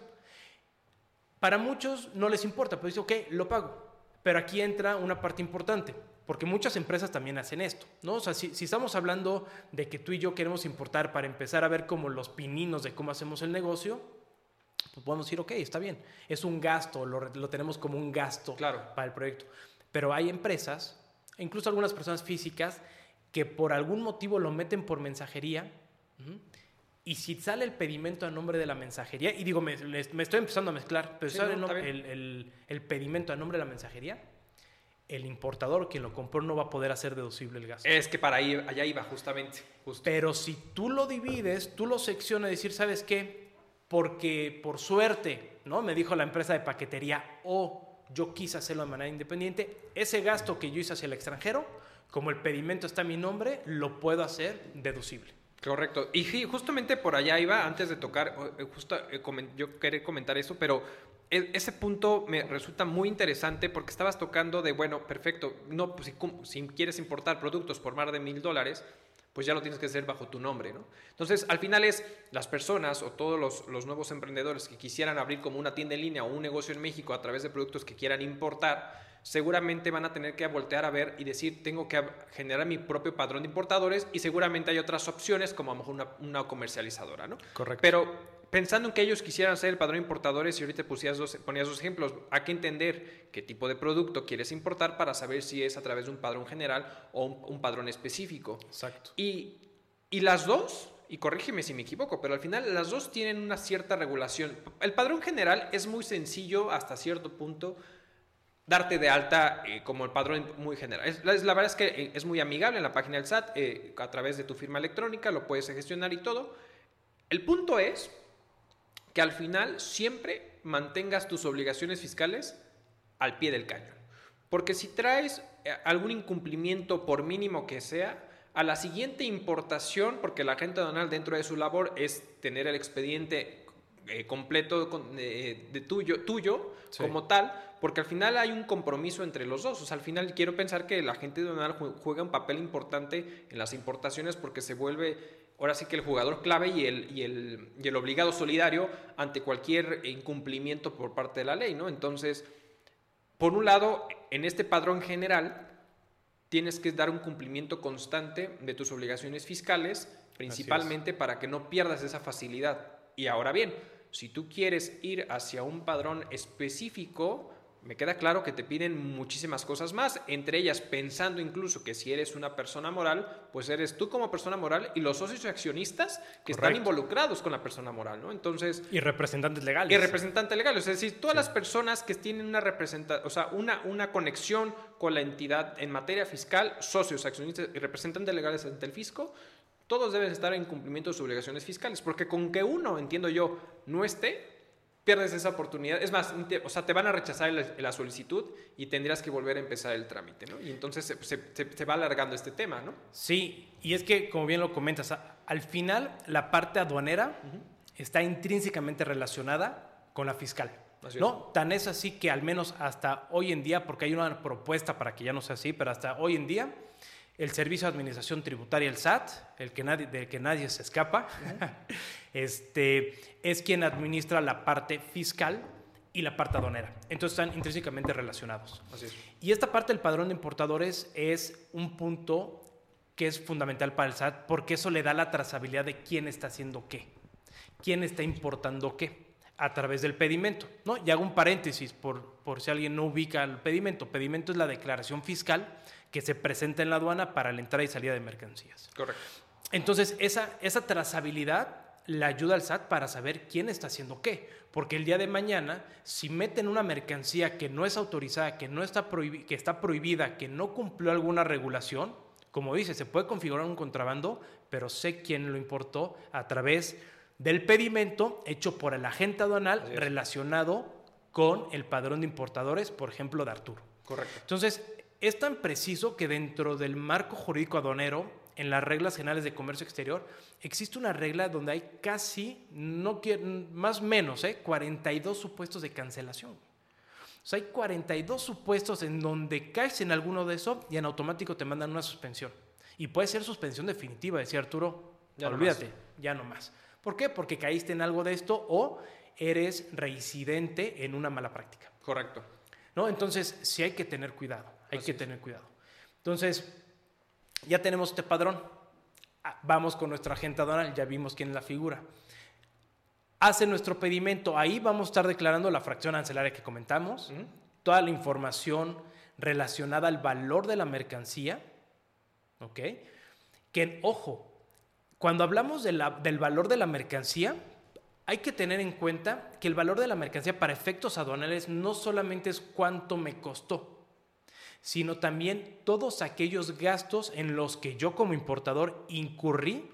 Speaker 1: Para muchos no les importa, pero dice, ok, lo pago. Pero aquí entra una parte importante, porque muchas empresas también hacen esto, ¿no? O sea, si, estamos hablando de que tú y yo queremos importar para empezar a ver como los pininos de cómo hacemos el negocio, pues podemos decir, ok, está bien, es un gasto, lo, lo tenemos como un gasto
Speaker 2: claro.
Speaker 1: para el proyecto. Pero hay empresas, incluso algunas personas físicas, que por algún motivo lo meten por mensajería. Y si sale el pedimento a nombre de la mensajería, y digo, me, estoy empezando a mezclar, pero sale el, el, pedimento a nombre de la mensajería, el importador, quien lo compró, no va a poder hacer deducible el gasto.
Speaker 2: Es que para ahí, allá iba, justamente.
Speaker 1: Pero si tú lo divides, tú lo seccionas, decir, ¿sabes qué? Porque por suerte, ¿no? Me dijo la empresa de paquetería, o yo quise hacerlo de manera independiente, ese gasto que yo hice hacia el extranjero, como el pedimento está a mi nombre, lo puedo hacer deducible.
Speaker 2: Correcto. Y justamente por allá iba, antes de tocar, eh, justo eh, yo quería comentar eso, pero e, ese punto me resulta muy interesante porque estabas tocando de, bueno, perfecto, no, pues, si, si quieres importar productos por más de mil dólares, pues ya lo tienes que hacer bajo tu nombre, ¿no? Entonces, al final es las personas o todos los, los, nuevos emprendedores que quisieran abrir como una tienda en línea o un negocio en México a través de productos que quieran importar, seguramente van a tener que voltear a ver y decir, tengo que generar mi propio padrón de importadores y seguramente hay otras opciones como a lo mejor una, comercializadora, ¿no?
Speaker 1: Correcto.
Speaker 2: Pero pensando en que ellos quisieran hacer el padrón de importadores y ahorita pusías dos, ponías dos ejemplos, hay que entender qué tipo de producto quieres importar para saber si es a través de un padrón general o un, padrón específico.
Speaker 1: Exacto.
Speaker 2: Y, y las dos y corrígeme si me equivoco, pero al final las dos tienen una cierta regulación. El padrón general es muy sencillo hasta cierto punto darte de alta eh, como el padrón muy general. Es, la, verdad es que eh, es muy amigable en la página del SAT, eh, a través de tu firma electrónica, lo puedes gestionar y todo. El punto es que al final siempre mantengas tus obligaciones fiscales al pie del cañón. Porque si traes algún incumplimiento, por mínimo que sea, a la siguiente importación, porque la agente aduanal dentro de su labor es tener el expediente completo de tuyo, tuyo sí. como tal, porque al final hay un compromiso entre los dos. O sea, al final quiero pensar que la gente de Donal juega un papel importante en las importaciones porque se vuelve ahora sí que el jugador clave y el, y el, y el obligado solidario ante cualquier incumplimiento por parte de la ley, ¿no? Entonces, por un lado, en este padrón general, tienes que dar un cumplimiento constante de tus obligaciones fiscales, principalmente para que no pierdas esa facilidad. Y ahora bien, si tú quieres ir hacia un padrón específico, me queda claro que te piden muchísimas cosas más, entre ellas pensando incluso que si eres una persona moral, pues eres tú como persona moral y los socios y accionistas que Correcto. están involucrados con la persona moral, ¿no? Entonces...
Speaker 1: Y representantes legales.
Speaker 2: Y representantes legales, es decir, todas sí. las personas que tienen una representa o sea, una, una conexión con la entidad en materia fiscal, socios, accionistas y representantes legales ante el fisco, todos deben estar en cumplimiento de sus obligaciones fiscales, porque con que uno, entiendo yo, no esté, pierdes esa oportunidad. Es más, o sea, te van a rechazar la, la, solicitud y tendrías que volver a empezar el trámite, ¿no? Y entonces se, se, se, va alargando este tema, ¿no?
Speaker 1: Sí, y es que, como bien lo comentas, al final la parte aduanera uh -huh. está intrínsecamente relacionada con la fiscal. Así ¿no? Es. Tan es así que al menos hasta hoy en día, porque hay una propuesta para que ya no sea así, pero hasta hoy en día, el Servicio de Administración Tributaria, el SAT, el que nadie, del que nadie se escapa, uh -huh. este, es quien administra la parte fiscal y la parte aduanera. Entonces están intrínsecamente relacionados.
Speaker 2: Así es.
Speaker 1: Y esta parte del padrón de importadores es un punto que es fundamental para el SAT porque eso le da la trazabilidad de quién está haciendo qué, quién está importando qué a través del pedimento. ¿no? Y hago un paréntesis por, por si alguien no ubica el pedimento. Pedimento es la declaración fiscal que se presenta en la aduana para la entrada y salida de mercancías.
Speaker 2: Correcto.
Speaker 1: Entonces, esa, esa trazabilidad le ayuda al SAT para saber quién está haciendo qué. Porque el día de mañana, si meten una mercancía que no es autorizada, que, no está, que está prohibida, que no cumplió alguna regulación, como dice, se puede configurar un contrabando, pero sé quién lo importó a través del pedimento hecho por el agente aduanal relacionado con el padrón de importadores, por ejemplo, de Arturo.
Speaker 2: Correcto.
Speaker 1: Entonces, es tan preciso que dentro del marco jurídico aduanero, en las reglas generales de comercio exterior, existe una regla donde hay casi, no más o menos, ¿eh? 42 supuestos de cancelación. O sea, hay 42 supuestos en donde caes en alguno de esos y en automático te mandan una suspensión. Y puede ser suspensión definitiva, decía Arturo, ya olvídate, no ya no más. ¿Por qué? Porque caíste en algo de esto o eres reincidente en una mala práctica.
Speaker 2: Correcto.
Speaker 1: ¿No? Entonces, sí hay que tener cuidado, hay Así que es. tener cuidado. Entonces, ya tenemos este padrón. Ah, vamos con nuestra agente aduanal, ya vimos quién es la figura. Hace nuestro pedimento, ahí vamos a estar declarando la fracción arancelaria que comentamos, toda la información relacionada al valor de la mercancía, ¿ok? Que, ojo, cuando hablamos de la, del valor de la mercancía, hay que tener en cuenta que el valor de la mercancía para efectos aduanales no solamente es cuánto me costó, sino también todos aquellos gastos en los que yo como importador incurrí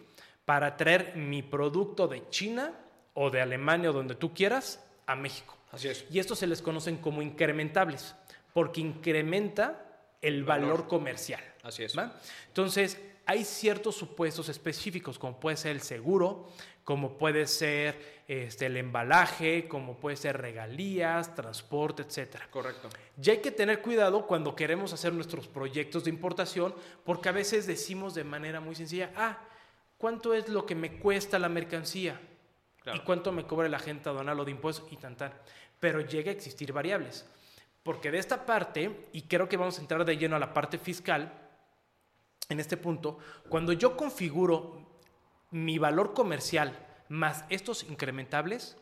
Speaker 1: para traer mi producto de China o de Alemania o donde tú quieras a México.
Speaker 2: Así es.
Speaker 1: Y estos se les conocen como incrementables, porque incrementa el valor, valor comercial.
Speaker 2: Así es.
Speaker 1: ¿va? Entonces, hay ciertos supuestos específicos, como puede ser el seguro, como puede ser este, el embalaje, como puede ser regalías, transporte, etc.
Speaker 2: Correcto.
Speaker 1: Ya hay que tener cuidado cuando queremos hacer nuestros proyectos de importación, porque a veces decimos de manera muy sencilla, ah, ¿cuánto es lo que me cuesta la mercancía? Claro. ¿Y cuánto me cobra el agente aduanal o de impuestos? Y tan, tan. Pero llega a existir variables. Porque de esta parte, y creo que vamos a entrar de lleno a la parte fiscal, en este punto, cuando yo configuro mi valor comercial más estos incrementables,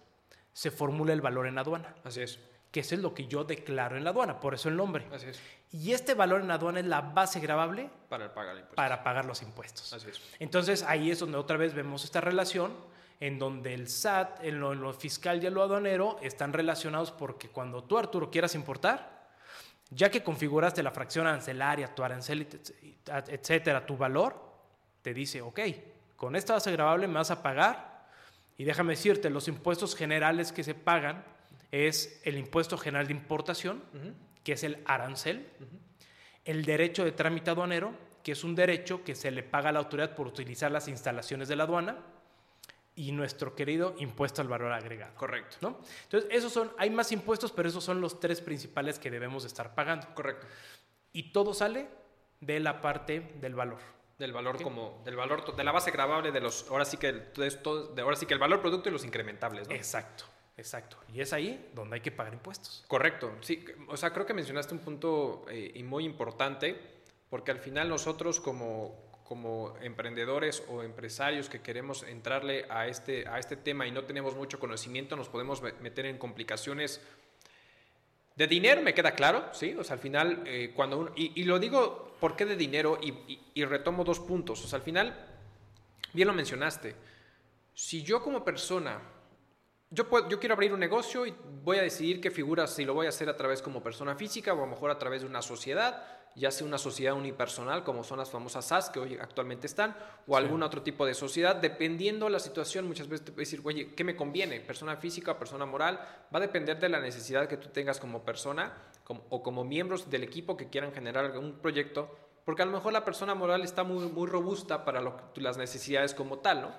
Speaker 1: se formula el valor en aduana.
Speaker 2: Así es.
Speaker 1: Que eso es lo que yo declaro en la aduana, por eso el nombre.
Speaker 2: Así es.
Speaker 1: Y este valor en aduana es la base gravable
Speaker 2: para pagar, impuestos.
Speaker 1: para pagar los impuestos.
Speaker 2: Así es.
Speaker 1: Entonces ahí es donde otra vez vemos esta relación en donde el SAT, en lo, en lo fiscal y en lo aduanero están relacionados porque cuando tú, Arturo, quieras importar, Ya que configuraste la fracción arancelaria, tu arancel, etcétera, tu valor, te dice, ok, con esta base gravable me vas a pagar. Y déjame decirte, los impuestos generales que se pagan es el impuesto general de importación, que es el arancel, el derecho de trámite aduanero, que es un derecho que se le paga a la autoridad por utilizar las instalaciones de la aduana, y nuestro querido impuesto al valor agregado.
Speaker 2: Correcto.
Speaker 1: ¿no? Entonces, esos son, hay más impuestos, pero esos son los tres principales que debemos estar pagando.
Speaker 2: Correcto.
Speaker 1: Y todo sale de la parte del valor.
Speaker 2: Del valor como, del valor, de la base grabable de los, ahora sí que, de, ahora sí que el valor producto y los incrementables, ¿no?
Speaker 1: Exacto. Exacto. Y es ahí donde hay que pagar impuestos.
Speaker 2: Correcto. Sí, o sea, creo que mencionaste un punto eh, y muy importante, porque al final nosotros como, como emprendedores o empresarios que queremos entrarle a este, a este tema y no tenemos mucho conocimiento, nos podemos meter en complicaciones de dinero, me queda claro, ¿sí? O sea, al final, eh, cuando uno, y, lo digo, ¿por qué de dinero? Y, y, retomo dos puntos. O sea, al final, bien lo mencionaste, si yo como persona, yo, puedo, yo quiero abrir un negocio y voy a decidir qué figuras, si lo voy a hacer a través como persona física o a lo mejor a través de una sociedad, ya sea una sociedad unipersonal, como son las famosas SAS que hoy actualmente están, o algún otro tipo de sociedad, dependiendo la situación, muchas veces te puedes decir, oye, ¿qué me conviene? ¿Persona física o persona moral? Va a depender de la necesidad que tú tengas como persona o como miembros del equipo que quieran generar algún proyecto, porque a lo mejor la persona moral está muy, muy robusta para las necesidades como tal, ¿no?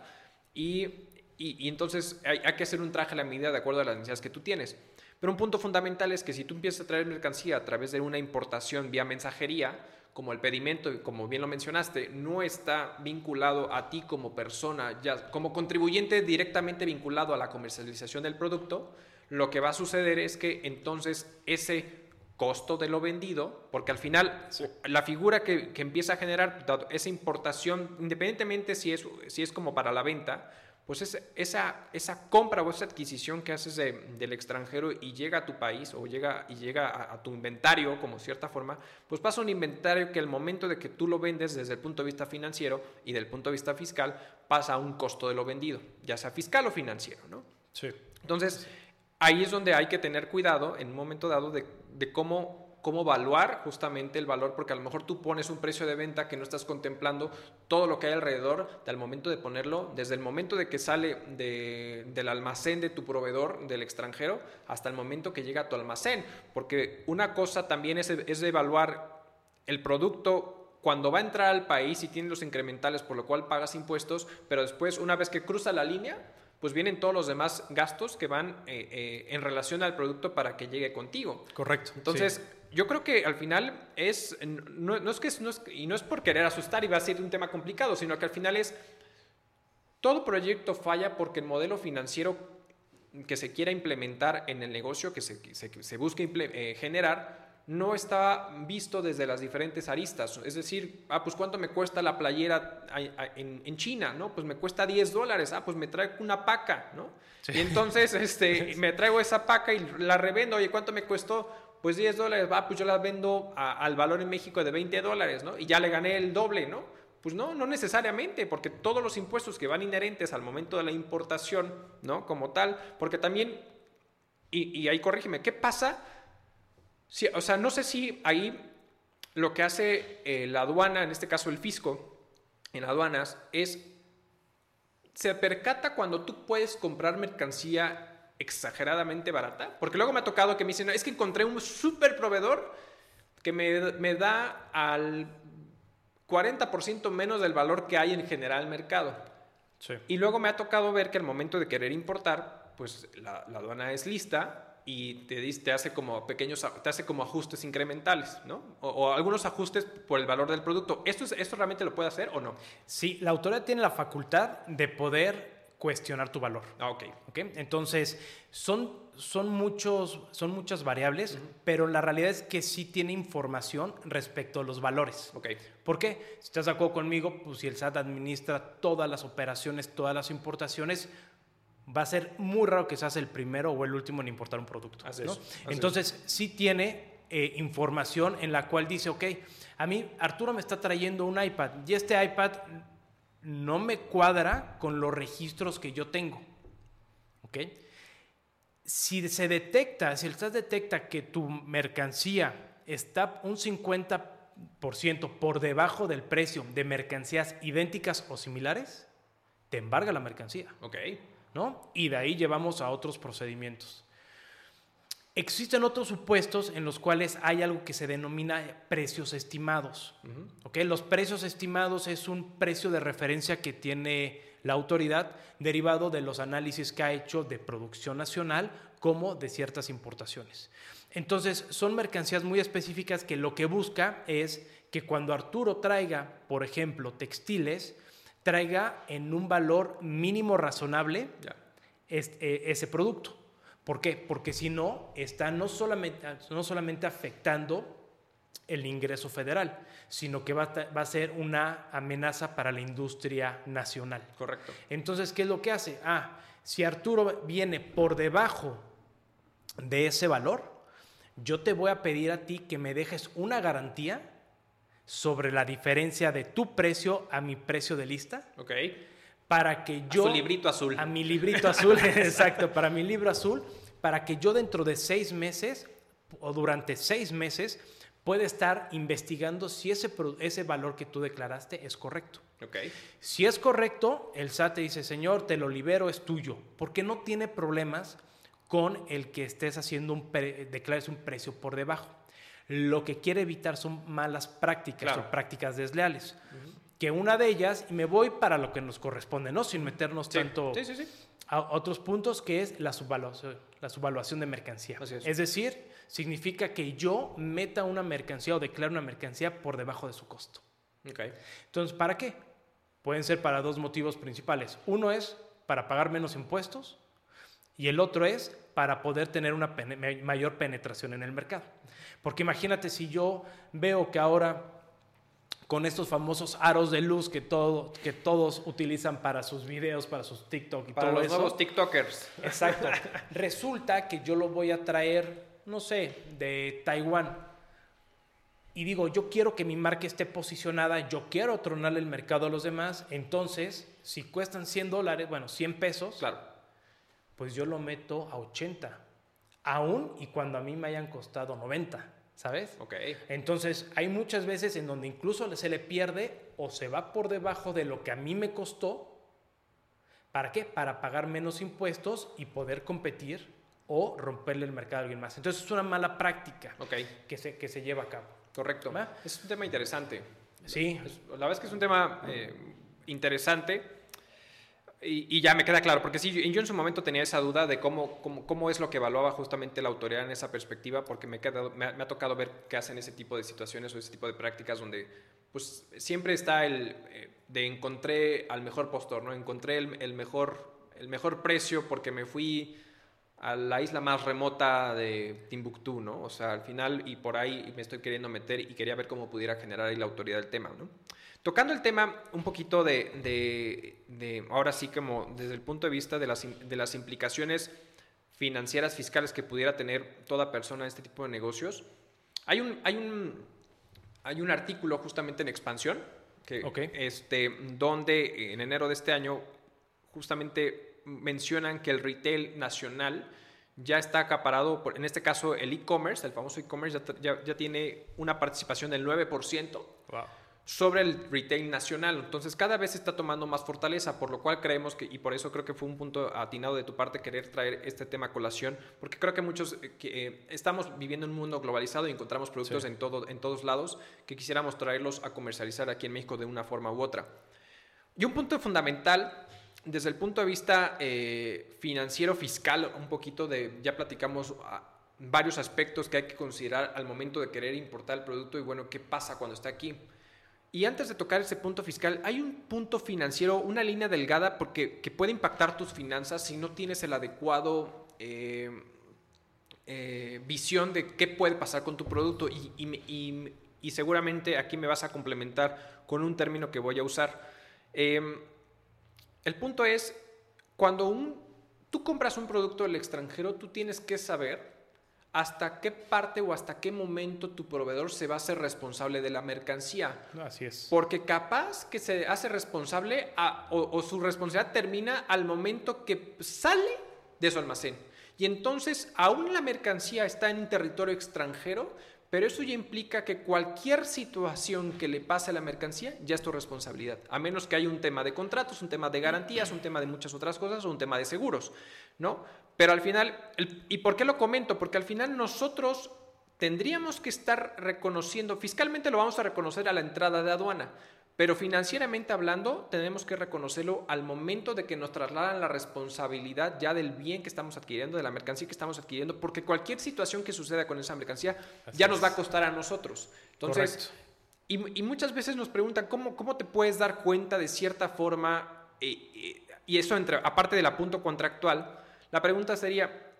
Speaker 2: Y, y, entonces hay, hay que hacer un traje a la medida de acuerdo a las necesidades que tú tienes. Pero un punto fundamental es que si tú empiezas a traer mercancía a través de una importación vía mensajería, como el pedimento, como bien lo mencionaste, no está vinculado a ti como persona, ya como contribuyente directamente vinculado a la comercialización del producto, lo que va a suceder es que entonces ese costo de lo vendido, porque al final la figura que, que, empieza a generar esa importación, independientemente si es, si es como para la venta, pues esa, esa compra o esa adquisición que haces del extranjero y llega a tu país o llega, y llega a, tu inventario como cierta forma, pues pasa un inventario que al momento de que tú lo vendes desde el punto de vista financiero y del punto de vista fiscal, pasa a un costo de lo vendido, ya sea fiscal o financiero, ¿no?
Speaker 1: Sí.
Speaker 2: Entonces, ahí es donde hay que tener cuidado en un momento dado de, de cómo cómo evaluar justamente el valor, porque a lo mejor tú pones un precio de venta que no estás contemplando todo lo que hay alrededor del momento de ponerlo, desde el momento de que sale del almacén de tu proveedor del extranjero hasta el momento que llega a tu almacén, porque una cosa también es, es evaluar el producto cuando va a entrar al país y tiene los incrementales por lo cual pagas impuestos, pero después una vez que cruza la línea, pues vienen todos los demás gastos que van eh, eh, en relación al producto para que llegue contigo.
Speaker 1: Correcto.
Speaker 2: Entonces, yo creo que al final es, no, es que no es, y no es por querer asustar y va a ser un tema complicado, sino que al final es, todo proyecto falla porque el modelo financiero que se quiera implementar en el negocio, que se, se, busque eh, generar, no está visto desde las diferentes aristas. Es decir, ah, pues cuánto me cuesta la playera en, en China, ¿no? Pues me cuesta 10 dólares, ah, pues me traigo una paca, ¿no? Y entonces este, me traigo esa paca y la revendo, oye, ¿cuánto me costó? Pues 10 dólares, va, pues yo las vendo al valor en México de 20 dólares, ¿no? Y ya le gané el doble, ¿no? Pues no, no necesariamente, porque todos los impuestos que van inherentes al momento de la importación, ¿no? Como tal, porque también, y, ahí corrígeme, ¿qué pasa? Si, o sea, no sé si ahí lo que hace eh, la aduana, en este caso el fisco, en aduanas, es, se percata cuando tú puedes comprar mercancía exageradamente barata. Porque luego me ha tocado que me dicen, es que encontré un super proveedor que me, me da al 40% menos del valor que hay en general mercado. Y luego me ha tocado ver que al momento de querer importar, pues la, la aduana es lista y te, te, hace como pequeños, te hace como ajustes incrementales, ¿no? O, algunos ajustes por el valor del producto. ¿Esto, es, ¿Esto realmente lo puede hacer o no?
Speaker 1: Sí, la autoridad tiene la facultad de poder cuestionar tu valor.
Speaker 2: Ah, ok.
Speaker 1: ¿Okay? Entonces, son, son, muchos, son muchas variables, pero la realidad es que sí tiene información respecto a los valores.
Speaker 2: Ok.
Speaker 1: ¿Por qué? Si estás de acuerdo conmigo, pues si el SAT administra todas las operaciones, todas las importaciones, va a ser muy raro que seas el primero o el último en importar un producto. Entonces, sí tiene eh, información en la cual dice, ok, a mí Arturo me está trayendo un iPad y este iPad no me cuadra con los registros que yo tengo. ¿Ok? Si se detecta, si el SAT detecta que tu mercancía está un 50% por debajo del precio de mercancías idénticas o similares, te embarga la mercancía.
Speaker 2: Ok.
Speaker 1: ¿no? Y de ahí llevamos a otros procedimientos. Existen otros supuestos en los cuales hay algo que se denomina precios estimados. ¿ok? Los precios estimados es un precio de referencia que tiene la autoridad derivado de los análisis que ha hecho de producción nacional como de ciertas importaciones. Entonces, son mercancías muy específicas que lo que busca es que cuando Arturo traiga, por ejemplo, textiles, traiga en un valor mínimo razonable eh, ese producto. ¿Por qué? Porque si no, está no solamente, no solamente afectando el ingreso federal, sino que va a, va a, ser una amenaza para la industria nacional.
Speaker 2: Correcto.
Speaker 1: Entonces, ¿qué es lo que hace? Ah, si Arturo viene por debajo de ese valor, yo te voy a pedir a ti que me dejes una garantía sobre la diferencia de tu precio a mi precio de lista.
Speaker 2: Ok.
Speaker 1: Para que yo...
Speaker 2: A su librito azul.
Speaker 1: A mi librito azul, exacto, para mi libro azul, para que yo dentro de seis meses o durante seis meses pueda estar investigando si ese, ese valor que tú declaraste es correcto.
Speaker 2: Okay.
Speaker 1: Si es correcto, el SAT te dice, señor, te lo libero, es tuyo, porque no tiene problemas con el que estés haciendo un, declares un precio por debajo lo que quiere evitar son malas prácticas o prácticas desleales. Que una de ellas, y me voy para lo que nos corresponde, ¿no? Sin meternos tanto a otros puntos, que es la subvaluación, la subvaluación de mercancía. Es. decir, significa que yo meta una mercancía o declare una mercancía por debajo de su costo.
Speaker 2: Okay.
Speaker 1: Entonces, ¿para qué? Pueden ser para dos motivos principales. Uno es para pagar menos impuestos y el otro es para poder tener una mayor penetración en el mercado. Porque imagínate si yo veo que ahora con estos famosos aros de luz que, todo, que todos utilizan para sus videos, para sus TikTok y
Speaker 2: para
Speaker 1: todo
Speaker 2: los
Speaker 1: eso.
Speaker 2: nuevos TikTokers.
Speaker 1: Exacto. Resulta que yo lo voy a traer, no sé, de Taiwán. Y digo, yo quiero que mi marca esté posicionada, yo quiero tronarle el mercado a los demás. Entonces, si cuestan 100 dólares, bueno, 100 pesos,
Speaker 2: claro.
Speaker 1: pues yo lo meto a 80 aún y cuando a mí me hayan costado 90, ¿sabes?
Speaker 2: Ok.
Speaker 1: Entonces, hay muchas veces en donde incluso se le pierde o se va por debajo de lo que a mí me costó. ¿Para qué? Para pagar menos impuestos y poder competir o romperle el mercado a alguien más. Entonces, es una mala práctica
Speaker 2: okay.
Speaker 1: que, se, que se lleva a cabo.
Speaker 2: Correcto. Es un tema interesante.
Speaker 1: Sí.
Speaker 2: la verdad es que es un tema eh, interesante y, ya me queda claro, porque sí, yo en su momento tenía esa duda de cómo, cómo, cómo es lo que evaluaba justamente la autoridad en esa perspectiva, porque me, me, ha, tocado ver qué hacen ese tipo de situaciones o ese tipo de prácticas donde pues siempre está el eh, de encontré al mejor postor, ¿no? Encontré el, mejor, el mejor precio porque me fui a la isla más remota de Timbuktu, ¿no? O sea, al final y por ahí me estoy queriendo meter y quería ver cómo pudiera generar ahí la autoridad del tema, ¿no? Tocando el tema un poquito de, de, ahora sí como desde el punto de vista de las, de las implicaciones financieras, fiscales que pudiera tener toda persona en este tipo de negocios, hay un, hay un, hay un artículo justamente en expansión, que, este, donde en enero de este año justamente mencionan que el retail nacional ya está acaparado, por, en este caso el e-commerce, el famoso e-commerce ya, ya, ya, tiene una participación del 9%. Wow sobre el retail nacional. Entonces cada vez está tomando más fortaleza, por lo cual creemos que, y por eso creo que fue un punto atinado de tu parte querer traer este tema a colación, porque creo que muchos eh, que, eh, estamos viviendo en un mundo globalizado y encontramos productos en, todo, en todos lados que quisiéramos traerlos a comercializar aquí en México de una forma u otra. Y un punto fundamental desde el punto de vista eh, financiero, fiscal, un poquito de, ya platicamos ah, varios aspectos que hay que considerar al momento de querer importar el producto y bueno, qué pasa cuando está aquí. Y antes de tocar ese punto fiscal, hay un punto financiero, una línea delgada porque, que puede impactar tus finanzas si no tienes el adecuado eh, eh, visión de qué puede pasar con tu producto. Y, seguramente aquí me vas a complementar con un término que voy a usar. Em, el punto es, cuando un, tú compras un producto del extranjero, tú tienes que saber hasta qué parte o hasta qué momento tu proveedor se va a hacer responsable de la mercancía.
Speaker 1: Así es.
Speaker 2: Porque capaz que se hace responsable o, su responsabilidad termina al momento que sale de su almacén. Y entonces, aún la mercancía está en un territorio extranjero, pero eso ya implica que cualquier situación que le pase a la mercancía ya es tu responsabilidad, a menos que haya un tema de contratos, un tema de garantías, un tema de muchas otras cosas o un tema de seguros, ¿no? Pero al final, ¿y por qué lo comento? Porque al final nosotros tendríamos que estar reconociendo, fiscalmente lo vamos a reconocer a la entrada de aduana, pero financieramente hablando, tenemos que reconocerlo al momento de que nos trasladan la responsabilidad ya del bien que estamos adquiriendo, de la mercancía que estamos adquiriendo, porque cualquier situación que suceda con esa mercancía ya nos va a costar a nosotros. Entonces, y, muchas veces nos preguntan, ¿cómo, ¿cómo te puedes dar cuenta de cierta forma? Eh, eh, y eso, entre, aparte del apunto contractual, la pregunta sería,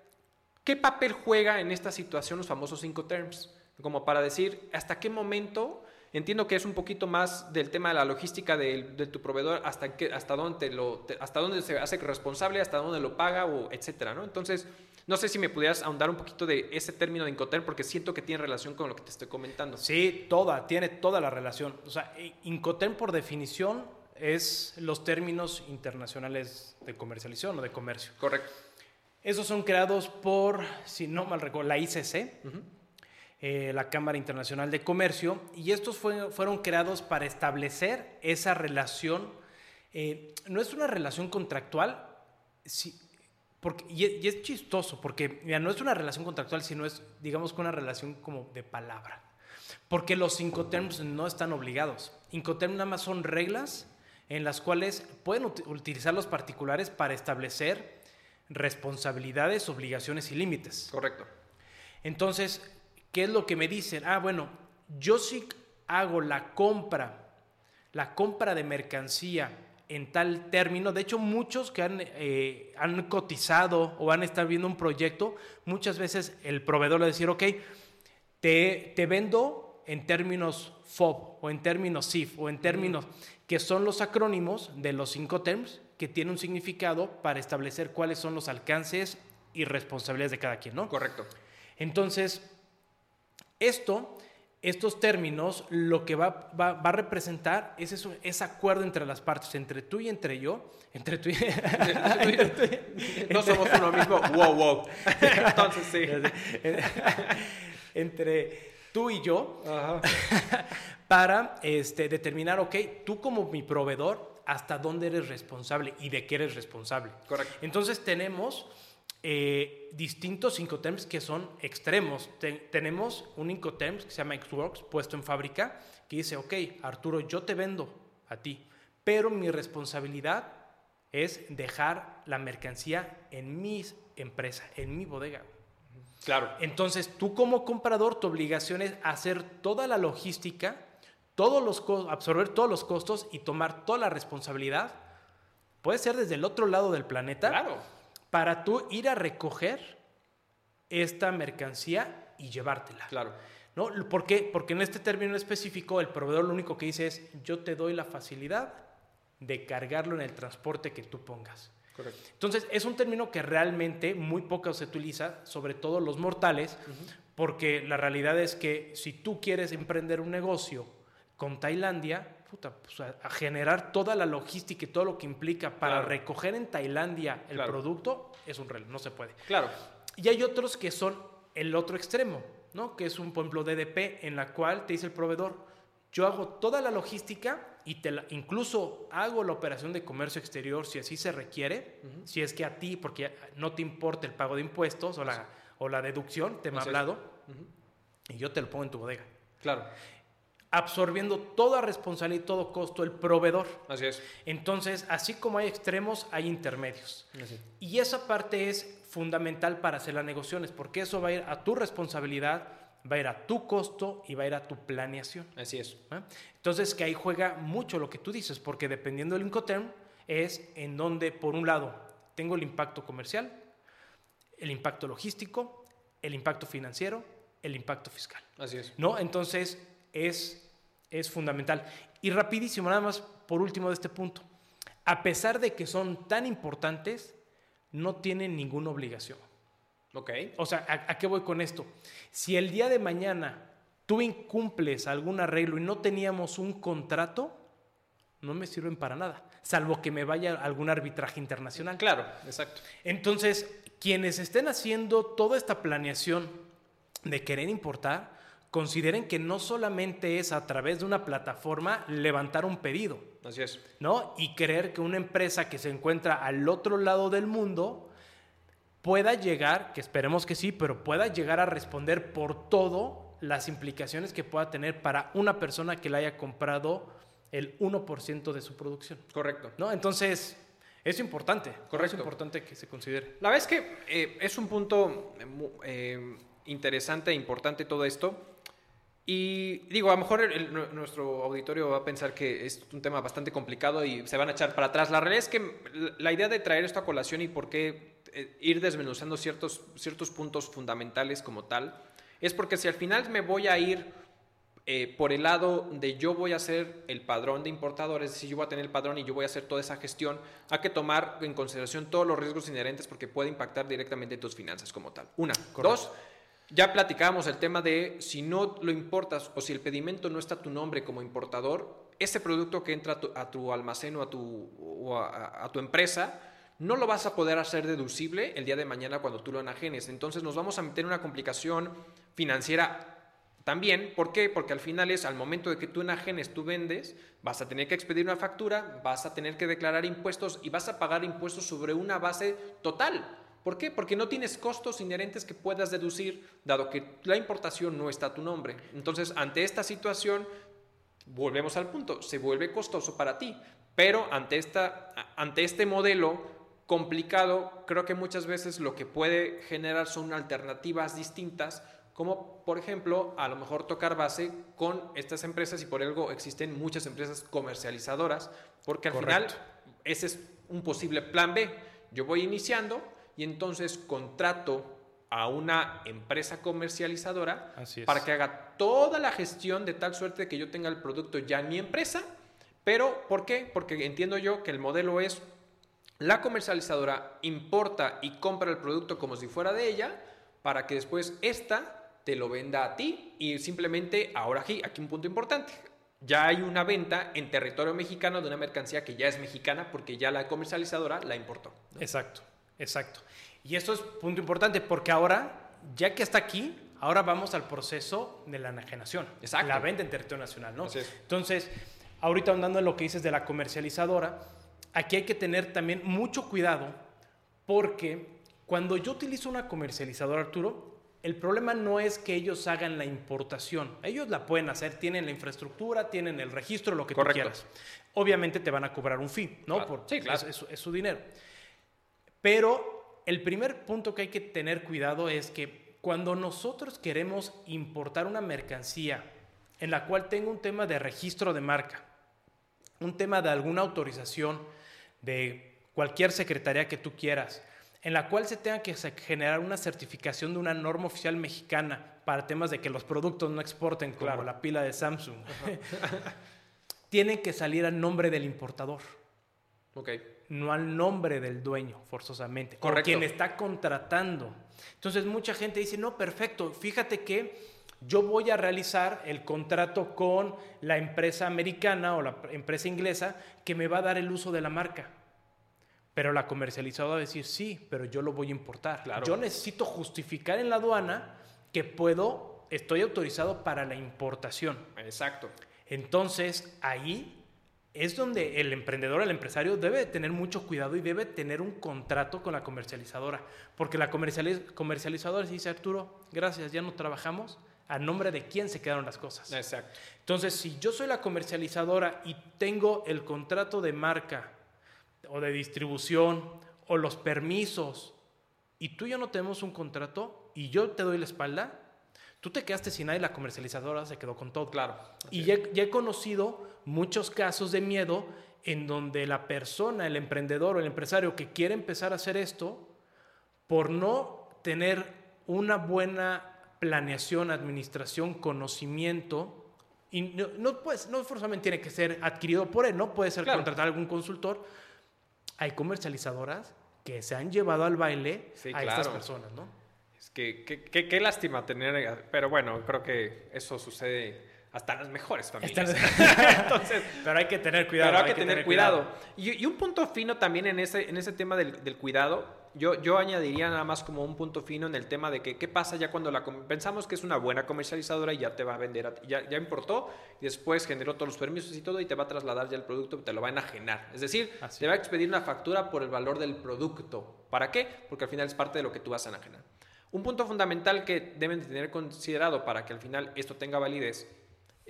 Speaker 2: ¿qué papel juega en esta situación los famosos cinco terms? Como para decir, ¿hasta qué momento Entiendo que es un poquito más del tema de la logística de, tu proveedor, hasta, qué, hasta, dónde lo, hasta dónde se hace responsable, hasta dónde lo paga, o etcétera, ¿no? Entonces, no sé si me pudieras ahondar un poquito de ese término de Incoterm, porque siento que tiene relación con lo que te estoy comentando.
Speaker 1: Sí, toda, tiene toda la relación. O sea, Incoterm por definición es los términos internacionales de comercialización o de comercio.
Speaker 2: Correcto.
Speaker 1: Esos son creados por, si no mal recuerdo, la ICC. Eh, la Cámara Internacional de Comercio, y estos fueron creados para establecer esa relación. Eh, no es una relación contractual, porque, y, es chistoso, porque no es una relación contractual, sino es, digamos, una relación como de palabra. Porque los Incoterms no están obligados. Incoterms nada más son reglas en las cuales pueden utilizar los particulares para establecer responsabilidades, obligaciones y límites.
Speaker 2: Correcto.
Speaker 1: Entonces, ¿Qué es lo que me dicen? Ah, bueno, yo sí hago la compra, la compra de mercancía en tal término. De hecho, muchos que han, eh, han cotizado o han estado viendo un proyecto, muchas veces el proveedor le decir, ok, te, te vendo en términos FOB o en términos SIF o en términos que son los acrónimos de los cinco terms que tienen un significado para establecer cuáles son los alcances y responsabilidades de cada quien, ¿no?
Speaker 2: Correcto.
Speaker 1: Entonces, esto, estos términos, lo que va, a representar es eso, ese acuerdo entre las partes, entre tú y entre yo, entre tú y...
Speaker 2: no somos uno mismo, wow, wow. Entonces sí.
Speaker 1: entre tú y yo, para este, determinar, ok, tú como mi proveedor, hasta dónde eres responsable y de qué eres responsable.
Speaker 2: Correcto.
Speaker 1: Entonces tenemos eh, distintos Incoterms que son extremos. tenemos un Incoterms que se llama Xworks, puesto en fábrica, que dice, ok, Arturo, yo te vendo a ti, pero mi responsabilidad es dejar la mercancía en mi empresa, en mi bodega.
Speaker 2: Claro.
Speaker 1: Entonces, tú como comprador, tu obligación es hacer toda la logística, todos los absorber todos los costos y tomar toda la responsabilidad. Puede ser desde el otro lado del planeta.
Speaker 2: Claro
Speaker 1: para tú ir a recoger esta mercancía y llevártela.
Speaker 2: Claro.
Speaker 1: ¿No? ¿Por qué? Porque en este término específico el proveedor lo único que dice es yo te doy la facilidad de cargarlo en el transporte que tú pongas.
Speaker 2: Correcto.
Speaker 1: Entonces es un término que realmente muy poco se utiliza, sobre todo los mortales, porque la realidad es que si tú quieres emprender un negocio con Tailandia, pues, a, generar toda la logística y todo lo que implica para recoger en Tailandia el producto, es un reloj, no se puede.
Speaker 2: Claro.
Speaker 1: Y hay otros que son el otro extremo, ¿no? Que es un, por ejemplo, DDP, en la cual te dice el proveedor, yo hago toda la logística y te incluso hago la operación de comercio exterior si así se requiere, si es que a ti, porque no te importa el pago de impuestos o la, o la deducción, te me ha hablado, y yo te lo pongo en tu bodega.
Speaker 2: Claro
Speaker 1: absorbiendo toda responsabilidad y todo costo el proveedor.
Speaker 2: Así es.
Speaker 1: Entonces, así como hay extremos, hay intermedios. Y esa parte es fundamental para hacer las negociaciones, porque eso va a ir a tu responsabilidad, va a ir a tu costo y va a ir a tu planeación.
Speaker 2: Así es.
Speaker 1: ¿Ah? Entonces, que ahí juega mucho lo que tú dices, porque dependiendo del Incoterm, es en donde, por un lado, tengo el impacto comercial, el impacto logístico, el impacto financiero, el impacto fiscal.
Speaker 2: Así es.
Speaker 1: ¿No? Entonces, es, es fundamental. Y rapidísimo, nada más por último de este punto. A pesar de que son tan importantes, no tienen ninguna obligación.
Speaker 2: Ok.
Speaker 1: O sea, ¿a, qué voy con esto? Si el día de mañana tú incumples algún arreglo y no teníamos un contrato, no me sirven para nada, salvo que me vaya a algún arbitraje internacional.
Speaker 2: Claro, exacto.
Speaker 1: Entonces, quienes estén haciendo toda esta planeación de querer importar, consideren que no solamente es a través de una plataforma levantar un pedido.
Speaker 2: Así es.
Speaker 1: ¿No? Y creer que una empresa que se encuentra al otro lado del mundo pueda llegar, que esperemos que sí, pero pueda llegar a responder por todo las implicaciones que pueda tener para una persona que le haya comprado el 1% de su producción.
Speaker 2: Correcto.
Speaker 1: ¿No? Entonces, es importante. Correcto. Es importante que se considere.
Speaker 2: La verdad es que eh, es un punto eh, eh, interesante e importante todo esto. Y digo, a lo mejor nuestro auditorio va a pensar que es un tema bastante complicado y se van a echar para atrás. La realidad es que la idea de traer esto a colación y por qué eh, ir desmenuzando ciertos, ciertos puntos fundamentales como tal, es porque si al final me voy a ir eh, por el lado de yo voy a ser el padrón de importadores, es decir, yo voy a tener el padrón y yo voy a hacer toda esa gestión, hay que tomar en consideración todos los riesgos inherentes porque puede impactar directamente tus finanzas como tal. Una. Dos, ya platicábamos el tema de si no lo importas o si el pedimento no está a tu nombre como importador, ese producto que entra a tu, almacén o, a tu, a, tu empresa, no lo vas a poder hacer deducible el día de mañana cuando tú lo enajenes. Entonces nos vamos a meter en una complicación financiera también. ¿Por qué? Porque al final es al momento de que tú enajenes, tú vendes, vas a tener que expedir una factura, vas a tener que declarar impuestos y vas a pagar impuestos sobre una base total. ¿Por qué? Porque no tienes costos inherentes que puedas deducir, dado que la importación no está a tu nombre. Entonces, ante esta situación, volvemos al punto, se vuelve costoso para ti. Pero ante, esta, ante este modelo complicado, creo que muchas veces lo que puede generar son alternativas distintas, como por ejemplo, a lo mejor tocar base con estas empresas y por algo existen muchas empresas comercializadoras, porque al final ese es un posible plan B. Yo voy iniciando, y entonces contrato a una empresa comercializadora para que haga toda la gestión de tal suerte que yo tenga el producto ya en mi empresa. Pero, ¿por qué? Porque entiendo yo que el modelo es la comercializadora importa y compra el producto como si fuera de ella para que después esta te lo venda a ti y simplemente, ahora aquí, aquí un punto importante, ya hay una venta en territorio mexicano de una mercancía que ya es mexicana porque ya la comercializadora la importó.
Speaker 1: Exacto. Exacto. Y esto es punto importante porque ahora, ya que está aquí, ahora vamos al proceso de la enajenación. Exacto. La venta en territorio nacional, ¿no? Entonces, ahorita andando en lo que dices de la comercializadora, aquí hay que tener también mucho cuidado porque cuando yo utilizo una comercializadora, Arturo, el problema no es que ellos hagan la importación. Ellos la pueden hacer, tienen la infraestructura, tienen el registro, lo que tú quieras. Obviamente te van a cobrar un fee, ¿no? Por, sí, claro. es su dinero. Pero el primer punto que hay que tener cuidado es que cuando nosotros queremos importar una mercancía en la cual tenga un tema de registro de marca, un tema de alguna autorización de cualquier secretaría que tú quieras, en la cual se tenga que generar una certificación de una norma oficial mexicana para temas de que los productos no exporten, como la pila de Samsung, tienen que salir a nombre del importador.
Speaker 2: Okay
Speaker 1: no al nombre del dueño, forzosamente, o quien está contratando. Entonces mucha gente dice, no, perfecto, fíjate que yo voy a realizar el contrato con la empresa americana o la empresa inglesa que me va a dar el uso de la marca. Pero la comercializadora va a decir, sí, pero yo lo voy a importar. Yo necesito justificar en la aduana que puedo, estoy autorizado para la importación.
Speaker 2: Exacto.
Speaker 1: Entonces, ahí es donde el emprendedor, el empresario debe tener mucho cuidado y debe tener un contrato con la comercializadora, porque la comercializadora dice, Arturo, gracias, ya no trabajamos, a nombre de quién se quedaron las cosas.
Speaker 2: Exacto.
Speaker 1: Entonces, si yo soy la comercializadora y tengo el contrato de marca o de distribución o los permisos, y tú y yo no tenemos un contrato y yo te doy la espalda, tú te quedaste sin nada y la comercializadora se quedó con todo.
Speaker 2: Claro.
Speaker 1: Y ya, he conocido muchos casos de miedo en donde la persona, el emprendedor o el empresario que quiere empezar a hacer esto, por no tener una buena planeación, administración, conocimiento, y no, no, pues, no forzosamente tiene que ser adquirido por él, no puede ser contratar a algún consultor. Hay comercializadoras que se han llevado al baile a estas personas, ¿no?
Speaker 2: Es que qué lástima tener, pero bueno, creo que eso sucede hasta las mejores familias.
Speaker 1: Entonces, pero hay que tener cuidado.
Speaker 2: Pero hay, que, tener, cuidado. Y, un punto fino también en ese, en ese tema del, del cuidado yo, yo añadiría nada más como un punto fino en el tema de que qué pasa ya cuando la pensamos que es una buena comercializadora y ya te va a vender, ya, ya importó y después generó todos los permisos y todo y te va a trasladar ya el producto y te lo va a enajenar. Es decir, te va a expedir una factura por el valor del producto. ¿Para qué? Porque al final es parte de lo que tú vas a enajenar. Un punto fundamental que deben tener considerado para que al final esto tenga validez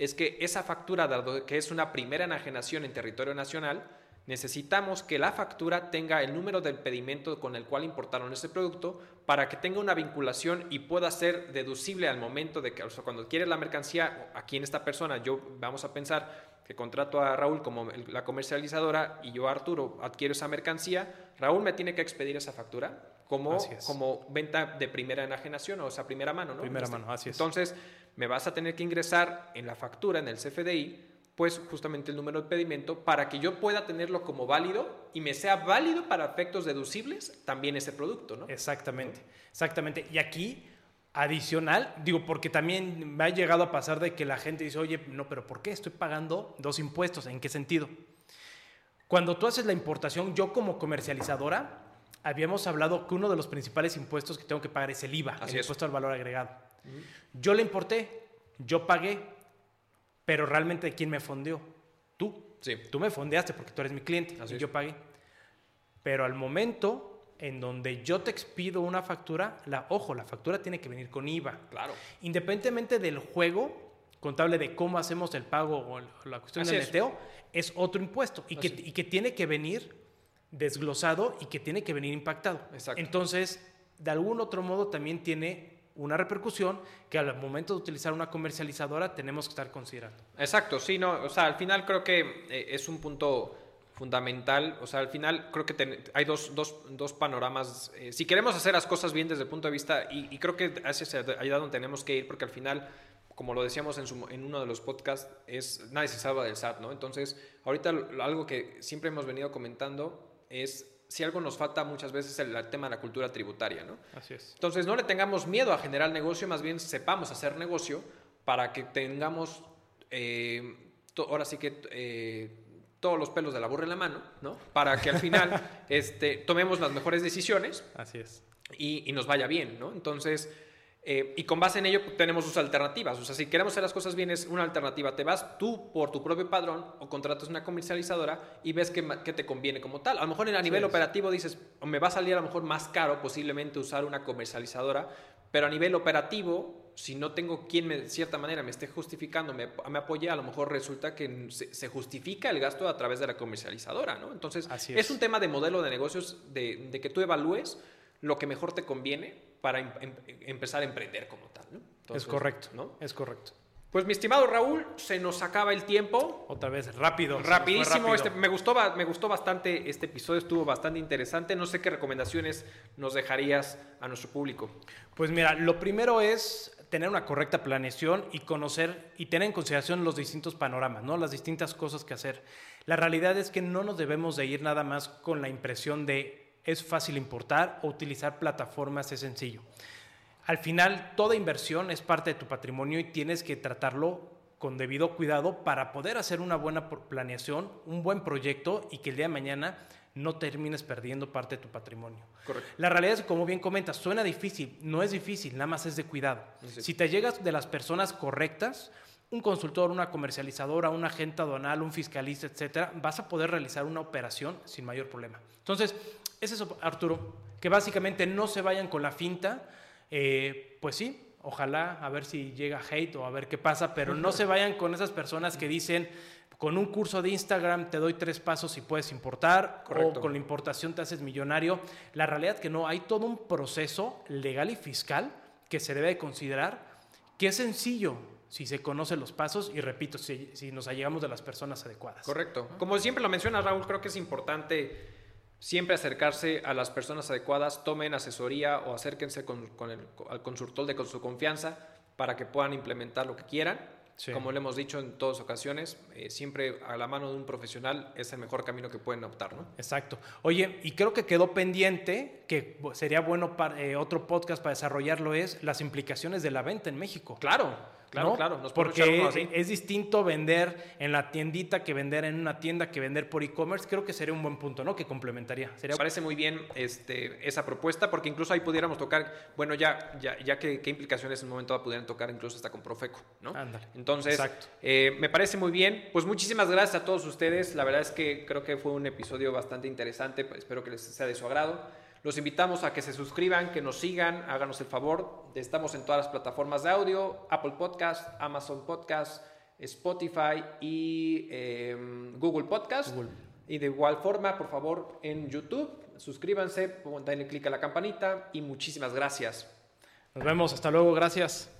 Speaker 2: es que esa factura, dado que es una primera enajenación en territorio nacional, necesitamos que la factura tenga el número del pedimento con el cual importaron ese producto para que tenga una vinculación y pueda ser deducible al momento de que, o sea, cuando quieres la mercancía, aquí en esta persona, yo vamos a pensar que contrato a Raúl como la comercializadora y yo, Arturo, adquiero esa mercancía, Raúl me tiene que expedir esa factura como, como venta de primera enajenación o sea, primera mano, ¿no?
Speaker 1: Primera mano, así es.
Speaker 2: Entonces, me vas a tener que ingresar en la factura, en el CFDI, pues justamente el número de pedimento para que yo pueda tenerlo como válido y me sea válido para efectos deducibles también ese producto, ¿no?
Speaker 1: Exactamente, exactamente. Y aquí, adicional, digo, porque también me ha llegado a pasar de que la gente dice, oye, no, pero ¿por qué estoy pagando dos impuestos? ¿En qué sentido? Cuando tú haces la importación, yo como comercializadora, habíamos hablado que uno de los principales impuestos que tengo que pagar es el IVA, el impuesto al valor agregado. Yo le importé, yo pagué, pero realmente ¿quién me fondeó? Tú.
Speaker 2: Sí.
Speaker 1: Tú me fondeaste porque tú eres mi cliente y yo pagué. Pero al momento en donde yo te expido una factura, la, ojo, la factura tiene que venir con IVA.
Speaker 2: Claro.
Speaker 1: Independientemente del juego contable de cómo hacemos el pago o la cuestión del neteo, es. otro impuesto y que, y que, tiene que venir desglosado y que tiene que venir impactado.
Speaker 2: Exacto.
Speaker 1: Entonces, de algún otro modo también tiene una repercusión que al momento de utilizar una comercializadora tenemos que estar considerando.
Speaker 2: Exacto, sí, no, o sea, al final creo que eh, es un punto fundamental, o sea, al final creo que hay dos, dos, dos panoramas, eh, si queremos hacer las cosas bien desde el punto de vista, y, creo que hacia allá donde tenemos que ir, porque al final, como lo decíamos en, en uno de los podcasts, es nadie se salva del SAT, ¿no? Entonces, ahorita algo que siempre hemos venido comentando es si algo nos falta muchas veces el, el, tema de la cultura tributaria, ¿no?
Speaker 1: Así es.
Speaker 2: Entonces, no le tengamos miedo a generar negocio, más bien sepamos hacer negocio para que tengamos, eh, ahora sí que eh, todos los pelos de la burra en la mano, ¿no? Para que al final este, tomemos las mejores decisiones.
Speaker 1: Así es.
Speaker 2: Y, y nos vaya bien, ¿no? Entonces, eh, y con base en ello tenemos sus alternativas. O sea, si queremos hacer las cosas bien, es una alternativa. Te vas tú por tu propio padrón o contratas una comercializadora y ves que, te conviene como tal. A lo mejor a nivel operativo dices, me va a salir a lo mejor más caro posiblemente usar una comercializadora, pero a nivel operativo, si no tengo quien de cierta manera me esté justificando, me, me apoye, a lo mejor resulta que se, justifica el gasto a través de la comercializadora, ¿no? Entonces, es. un tema de modelo de negocios, de, de que tú evalúes lo que mejor te conviene para em, em, empezar a emprender como tal. ¿no?
Speaker 1: es correcto, ¿no? Es correcto.
Speaker 2: Pues mi estimado Raúl, se nos acaba el tiempo.
Speaker 1: Otra vez, rápido.
Speaker 2: Rapidísimo. Este, me, gustó, me gustó bastante este episodio, estuvo bastante interesante. No sé qué recomendaciones nos dejarías a nuestro público.
Speaker 1: Pues mira, lo primero es tener una correcta planeación y conocer y tener en consideración los distintos panoramas, ¿no? las distintas cosas que hacer. La realidad es que no nos debemos de ir nada más con la impresión de es fácil importar o utilizar plataformas es sencillo. Al final, toda inversión es parte de tu patrimonio y tienes que tratarlo con debido cuidado para poder hacer una buena planeación, un buen proyecto y que el día de mañana no termines perdiendo parte de tu patrimonio.
Speaker 2: Correcto.
Speaker 1: La realidad es como bien comentas, suena difícil, no es difícil, nada más es de cuidado. Si te llegas de las personas correctas, un consultor, una comercializadora, un agente aduanal, un fiscalista, etcétera, vas a poder realizar una operación sin mayor problema. Entonces, es eso, Arturo, que básicamente no se vayan con la finta, eh, pues sí, ojalá a ver si llega hate o a ver qué pasa, pero no se vayan con esas personas que dicen, con un curso de Instagram te doy tres pasos y puedes importar, o con la importación te haces millonario. La realidad es que no, hay todo un proceso legal y fiscal que se debe considerar, que es sencillo, si se conocen los pasos y repito, si, si, nos allegamos de las personas adecuadas.
Speaker 2: Correcto. Como siempre lo menciona Raúl, creo que es importante siempre acercarse a las personas adecuadas, tomen asesoría o acérquense con, el, al consultor de con su confianza para que puedan implementar lo que quieran. Como le hemos dicho en todas ocasiones, eh, siempre a la mano de un profesional es el mejor camino que pueden optar, ¿no?
Speaker 1: Exacto. Oye, y creo que quedó pendiente, que sería bueno para eh, otro podcast para desarrollarlo, es las implicaciones de la venta en México.
Speaker 2: Claro. Claro,
Speaker 1: ¿no?
Speaker 2: claro, nos
Speaker 1: Porque
Speaker 2: así.
Speaker 1: es distinto vender en la tiendita que vender en una tienda que vender por e-commerce. Creo que sería un buen punto, ¿no? Que complementaría. Sería
Speaker 2: Me parece muy bien este, esa propuesta, porque incluso ahí pudiéramos tocar, bueno, ya, ya, ya que qué implicaciones en un momento pudieran tocar incluso hasta con Profeco, ¿no?
Speaker 1: Ándale.
Speaker 2: Entonces,
Speaker 1: Exacto.
Speaker 2: eh, me parece muy bien. Pues muchísimas gracias a todos ustedes. La verdad es que creo que fue un episodio bastante interesante. Pues, espero que les sea de su agrado. Los invitamos a que se suscriban, que nos sigan, háganos el favor. Estamos en todas las plataformas de audio, Apple Podcast, Amazon Podcast, Spotify y eh, Google Podcast.
Speaker 1: Google.
Speaker 2: Y de igual forma, por favor, en YouTube, suscríbanse, denle clic a la campanita y muchísimas gracias.
Speaker 1: Nos vemos. Hasta luego. Gracias.